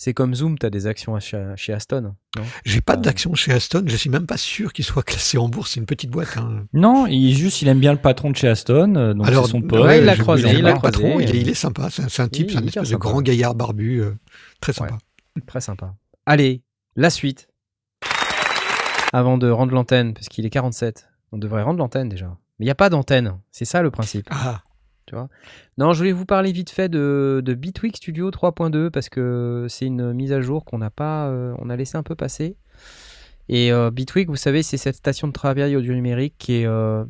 S1: C'est comme Zoom, tu as des actions chez, Aston.
S2: J'ai pas
S1: Euh.
S2: d'action chez Aston, je suis même pas sûr qu'il soit classé en bourse, c'est une petite boîte. hein.
S3: Non, il juste il aime bien le patron de chez Aston, euh, donc
S2: Alors,
S3: c'est son pote.
S1: ouais, il l'a croisé, il l'a
S2: patron,
S1: croisé.
S2: il est, il est sympa, c'est un, type, c'est un espèce de grand gaillard barbu, euh, très sympa.
S1: Très sympa. Allez, la suite. Avant de rendre l'antenne, parce qu'il est 47, on devrait rendre l'antenne déjà. Mais il n'y a pas d'antenne, c'est ça le principe.
S2: Ah,
S1: Non, je voulais vous parler vite fait de, Bitwig Studio 3.2 parce que c'est une mise à jour qu'on n'a pas, euh, on a laissé un peu passer. Et euh, Bitwig, vous savez, c'est cette station de travail audio numérique euh,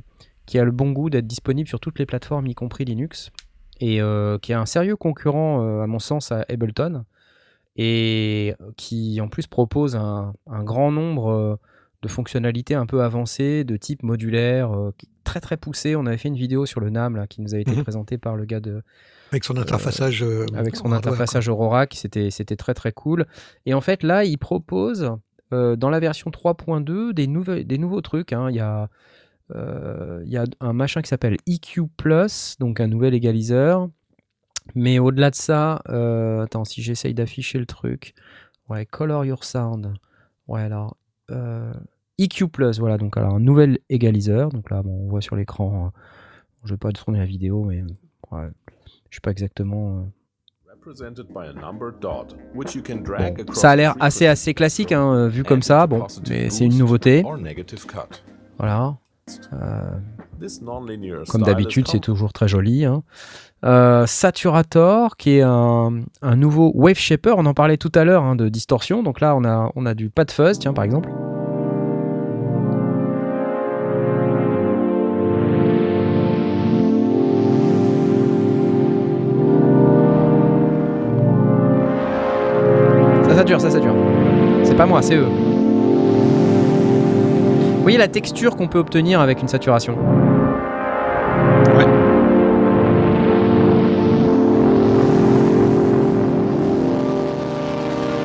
S1: qui a le bon goût d'être disponible sur toutes les plateformes, y compris Linux, et qui est un sérieux concurrent, à mon sens, à Ableton, et qui en plus propose un, grand nombre de fonctionnalités un peu avancées, de type modulaire, très très poussé. On avait fait une vidéo sur le NAM là, qui nous a été
S2: Mhm.
S1: présentée par le gars de,
S2: avec son interfaçage. euh,
S1: avec son interfaçage Aurora qui c'était c'était très très cool et en fait là il propose euh, dans la version 3.2 des nouveaux des nouveaux trucs hein. il y a euh, il y a un machin qui s'appelle EQ Plus donc un nouvel égaliseur mais au-delà de ça euh, attends si j'essaye d'afficher le truc ouais Color Your Sound ouais alors EQ Plus voilà donc alors un nouvel égaliseur donc là bon, on voit sur l'écran euh, je vais pas tourner la vidéo mais ouais, je sais pas exactement euh, Bon, ça a l'air assez assez classique hein, euh, vu comme ça, bon, mais c'est une nouveauté. Voilà. Euh, comme d'habitude, c'est toujours très joli. hein. Euh, Saturator, qui est un, un nouveau wave shaper. On en parlait tout à l'heure hein, de distorsion. Donc là, on a, on a du pas de fuzz, tiens, par exemple. Ça sature, ça sature. C'est pas moi, c'est eux. Vous voyez la texture qu'on peut obtenir avec une saturation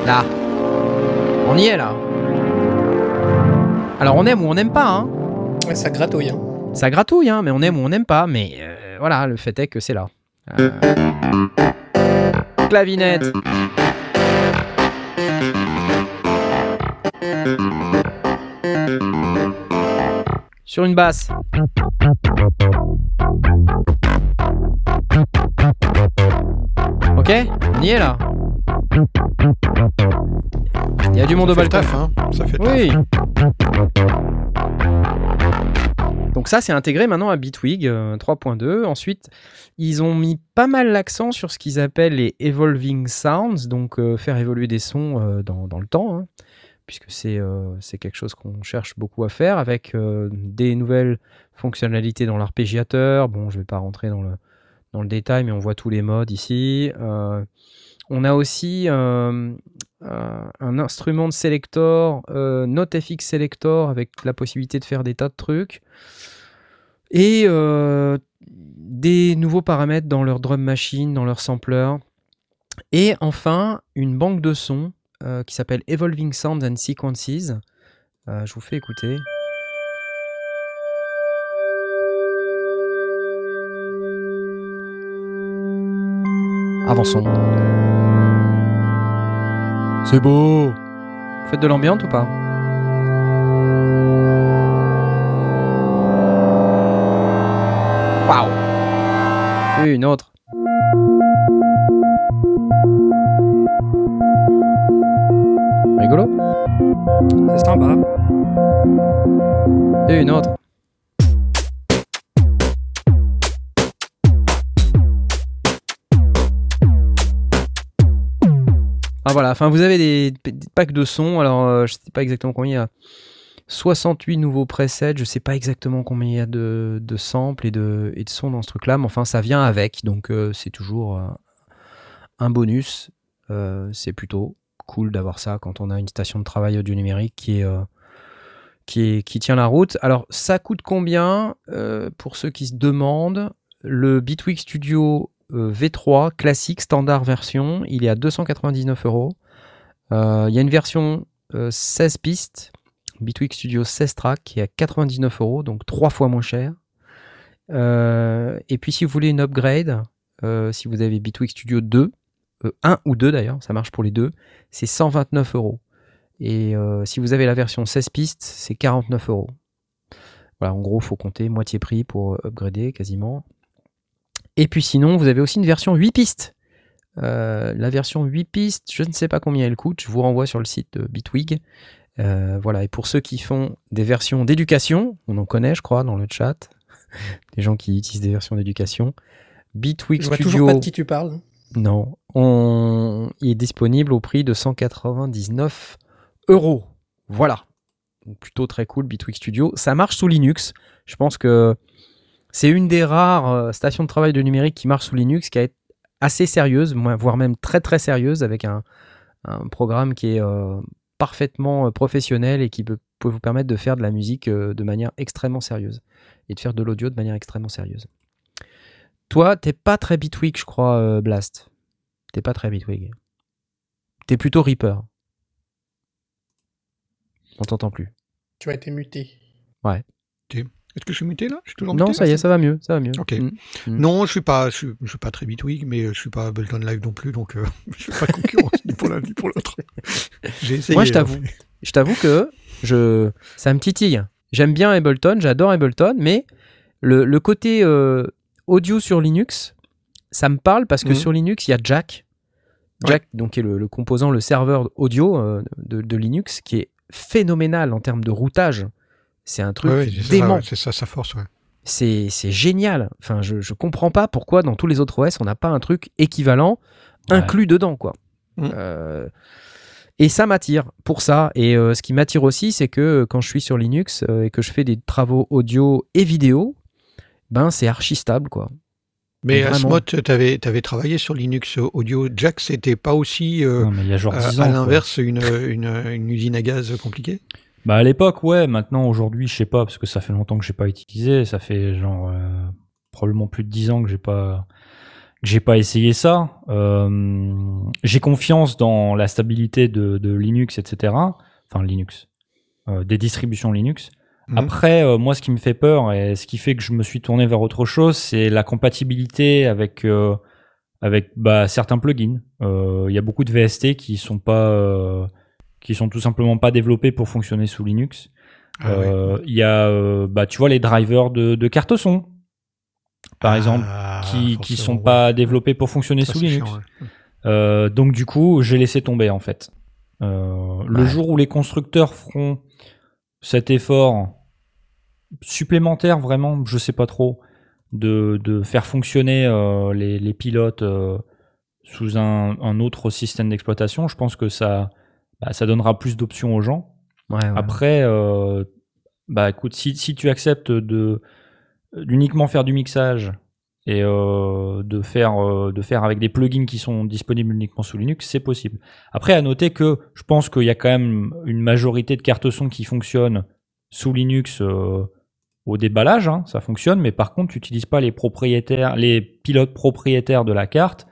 S1: Là. On y est là. Alors on aime ou on n'aime pas, hein.
S4: Ouais, ça gratouille. Hein.
S1: Ça gratouille, hein, mais on aime ou on n'aime pas. Mais euh, voilà, le fait est que c'est là. Euh, Clavinette. Sur une basse. Ok, on y est là. Il y a du monde au
S2: Ça
S1: balcon.
S2: taf, hein. Ça fait
S1: Oui.
S2: taf.
S1: Donc ça, c'est intégré maintenant à Bitwig euh, 3.2. Ensuite, ils ont mis pas mal l'accent sur ce qu'ils appellent les evolving sounds, donc euh, faire évoluer des sons euh, dans, le temps, hein, puisque c'est euh, quelque chose qu'on cherche beaucoup à faire avec euh, des nouvelles fonctionnalités dans l'arpégiateur. Bon, je vais pas rentrer dans le, détail, mais on voit tous les modes ici. Euh, on a aussi euh, euh, un instrument de selector, euh, NoteFX Selector, avec la possibilité de faire des tas de trucs. Et euh, des nouveaux paramètres dans leur drum machine, dans leur sampler. Et enfin, une banque de sons euh, qui s'appelle Evolving Sounds and Sequences. Euh, je vous fais écouter. Avançons. C'est beau. Vous faites de l'ambiance ou pas Waouh Une autre. Rigolo
S7: C'est sympa.
S1: Et une autre. Ah voilà, enfin vous avez des, packs de sons, alors euh, je sais pas exactement combien il y a. 68 nouveaux presets, je sais pas exactement combien il y a de, de samples et de, et de sons dans ce truc-là, mais enfin ça vient avec, donc euh, c'est toujours euh, un bonus. Euh, c'est plutôt cool d'avoir ça quand on a une station de travail audio numérique qui est, qui, est, qui tient la route. Alors, ça coûte combien Pour ceux qui se demandent, le Bitwig Studio V3 classique standard version, il est à 299 euros. Euh, Il y a une version euh, 16 pistes, Bitwig Studio 16 tracks, qui est à 99 euros, donc trois fois moins cher. Euh, et puis, si vous voulez une upgrade, euh, si vous avez Bitwig Studio 2, euh, 1 ou 2 d'ailleurs, ça marche pour les deux, c'est 129 euros. Et euh, si vous avez la version 16 pistes, c'est 49 euros. Voilà, en gros, faut compter moitié prix pour euh, upgrader quasiment. Et puis sinon, vous avez aussi une version 8 pistes. Euh, la version 8 pistes, je ne sais pas combien elle coûte, je vous renvoie sur le site de Bitwig. Euh, voilà, et pour ceux qui font des versions d'éducation, on en connaît, je crois, dans le chat, des gens qui utilisent des versions d'éducation. Bitwig
S4: Je vois
S1: Studio.
S4: toujours pas de qui tu parles.
S1: Non, on... il est disponible au prix de 199 euros. Voilà. Donc plutôt très cool, Bitwig Studio. Ça marche sous Linux. Je pense que c'est une des rares euh, stations de travail de numérique qui marche sous Linux, qui est assez sérieuse, moi, voire même très très sérieuse, avec un, un programme qui est euh, parfaitement euh, professionnel et qui peut, peut vous permettre de faire de la musique euh, de manière extrêmement sérieuse et de faire de l'audio de manière extrêmement sérieuse. Toi, t'es pas très Bitwig, je crois, euh, Blast. T'es pas très Bitwig. T'es plutôt Reaper. On t'entend plus.
S4: Tu as été muté.
S2: Est-ce que je suis muté là? Je suis toujours
S1: Non, ça y est, ça va mieux, ça va mieux.
S2: Ok.
S1: Mm. Mm.
S2: Non, je suis pas, je suis, je suis pas très bitwig, mais je suis pas Ableton Live non plus, donc euh, je suis pas concurrence ni pour l'un ni pour l'autre. J'ai essayé.
S1: Moi, je
S2: hein.
S1: t'avoue, je t'avoue que je, ça me titille. J'aime bien Ableton, j'adore Ableton, mais le, le côté euh, audio sur Linux, ça me parle parce que
S2: Mhm.
S1: sur Linux, il y a Jack. Jack, donc, qui est le, le composant, le serveur audio euh, de, de Linux, qui est phénoménal en termes de routage. C'est un truc
S2: Ouais, ouais, c'est ça,
S1: dément.
S2: ouais, c'est ça sa force, ouais.
S1: C'est c'est génial. Enfin, je, je comprends pas pourquoi dans tous les autres OS, on n'a pas un truc équivalent inclus dedans, quoi.
S2: Mm.
S1: Euh, et ça m'attire pour ça. Et euh, ce qui m'attire aussi, c'est que euh, quand je suis sur Linux euh, et que je fais des travaux audio et vidéo, ben c'est archi stable, quoi.
S2: Mais. Asmod, tu avais, travaillé sur Linux Audio. Jack, c'était pas aussi, euh,
S3: Non, mais il y a genre
S2: à,
S3: 10 ans.
S2: à
S3: quoi.
S2: l'inverse, une, une, une usine à gaz compliquée?
S3: Bah à l'époque, ouais. Maintenant, aujourd'hui, je sais pas, parce que ça fait longtemps que j'ai pas utilisé. Ça fait genre euh, probablement plus de 10 ans que j'ai pas que j'ai pas essayé ça. Euh, j'ai confiance dans la stabilité de, de Linux, etc. Enfin Linux, euh, des distributions Linux.
S2: Mhm.
S3: Après, euh, moi, ce qui me fait peur et ce qui fait que je me suis tourné vers autre chose, c'est la compatibilité avec euh, avec bah, certains plugins. Euh, Il y a beaucoup de VST qui sont pas euh, qui sont tout simplement pas développés pour fonctionner sous Linux.
S2: Ah.
S3: Euh, Il y a, euh, bah, tu vois, les drivers de, de carte son, par exemple,
S2: Ah,
S3: qui qui
S2: forcément,
S3: sont pas développés pour fonctionner
S2: Ça,
S3: sous Linux.
S2: chiant, ouais.
S3: Euh, donc du coup, j'ai laissé tomber en fait. Euh, Le jour où les constructeurs feront cet effort supplémentaire, vraiment, je sais pas trop, de, de faire fonctionner euh, les, les pilotes euh, sous un, un autre système d'exploitation, je pense que ça, bah, ça donnera plus d'options aux gens.
S1: Ouais, ouais.
S3: Après, euh, bah écoute, si, si tu acceptes de d'uniquement faire du mixage et euh, de faire euh, de faire avec des plugins qui sont disponibles uniquement sous Linux, c'est possible. Après, à noter que je pense qu'il y a quand même une majorité de cartes son qui fonctionnent sous Linux euh, au déballage, hein, ça fonctionne, mais par contre, tu n'utilises pas les propriétaires, les pilotes propriétaires de la carte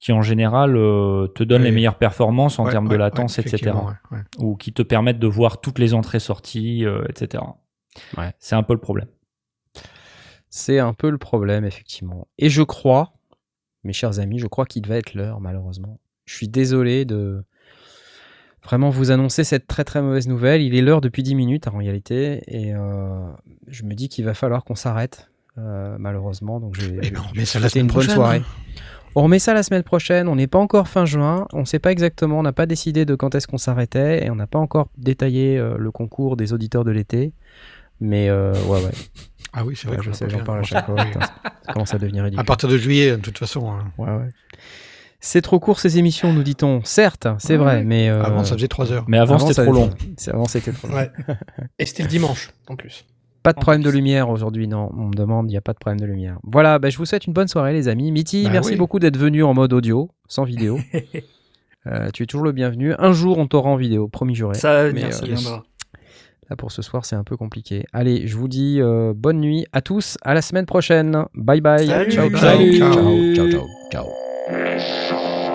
S3: qui en général euh, te donnent les meilleures performances en
S2: Ouais,
S3: termes de latence,
S2: ouais,
S3: etc
S2: effectivement, ouais, ouais.
S3: ou qui te permettent de voir toutes les entrées-sorties, euh, etc.
S1: Ouais.
S3: C'est un peu le problème.
S1: C'est un peu le problème, effectivement. Et je crois, mes chers amis, je crois qu'il va être l'heure, malheureusement. Je suis désolé de vraiment vous annoncer cette très très mauvaise nouvelle. Il est l'heure depuis 10 minutes en réalité, et euh, je me dis qu'il va falloir qu'on s'arrête, euh, malheureusement. Donc je vais,
S2: on
S1: je
S2: met
S1: vais
S2: ça la
S1: une bonne soirée.
S2: hein.
S1: On remet ça la semaine prochaine. On n'est pas encore fin juin. On ne sait pas exactement. On n'a pas décidé de quand est-ce qu'on s'arrêtait et on n'a pas encore détaillé euh, le concours des auditeurs de l'été. Mais euh, ouais, ouais.
S2: Ah oui, c'est vrai
S1: Ouais,
S2: que
S1: je sais, j'en parle à chaque fois. putain, ça commence à devenir ridicule.
S2: À partir de juillet, de toute façon. hein.
S1: Ouais, ouais. C'est trop court ces émissions, nous dit-on. Certes, c'est
S2: Ouais,
S1: vrai, mais euh,
S2: Avant, ça faisait 3 heures.
S3: Mais avant,
S1: avant,
S3: c'était trop long.
S1: c'est- Avant, c'était trop long.
S4: Ouais. Et c'était le dimanche, en plus.
S1: Pas de problème de lumière aujourd'hui, non. On me demande, il n'y a pas de problème de lumière. Voilà, bah, je vous souhaite une bonne soirée, les amis. Mitty,
S2: Bah
S1: merci
S2: oui.
S1: beaucoup d'être venu en mode audio, sans vidéo. Euh, tu es toujours le bienvenu. Un jour, on t'aura en vidéo, promis juré.
S7: Ça va
S1: Mais,
S7: venir, ça
S1: euh,
S7: viendra.
S1: Là, pour ce soir, c'est un peu compliqué. Allez, je vous dis euh, bonne nuit à tous. À la semaine prochaine. Bye bye.
S7: Salut.
S1: ciao, ciao.
S2: Salut.
S1: ciao, ciao, ciao, ciao.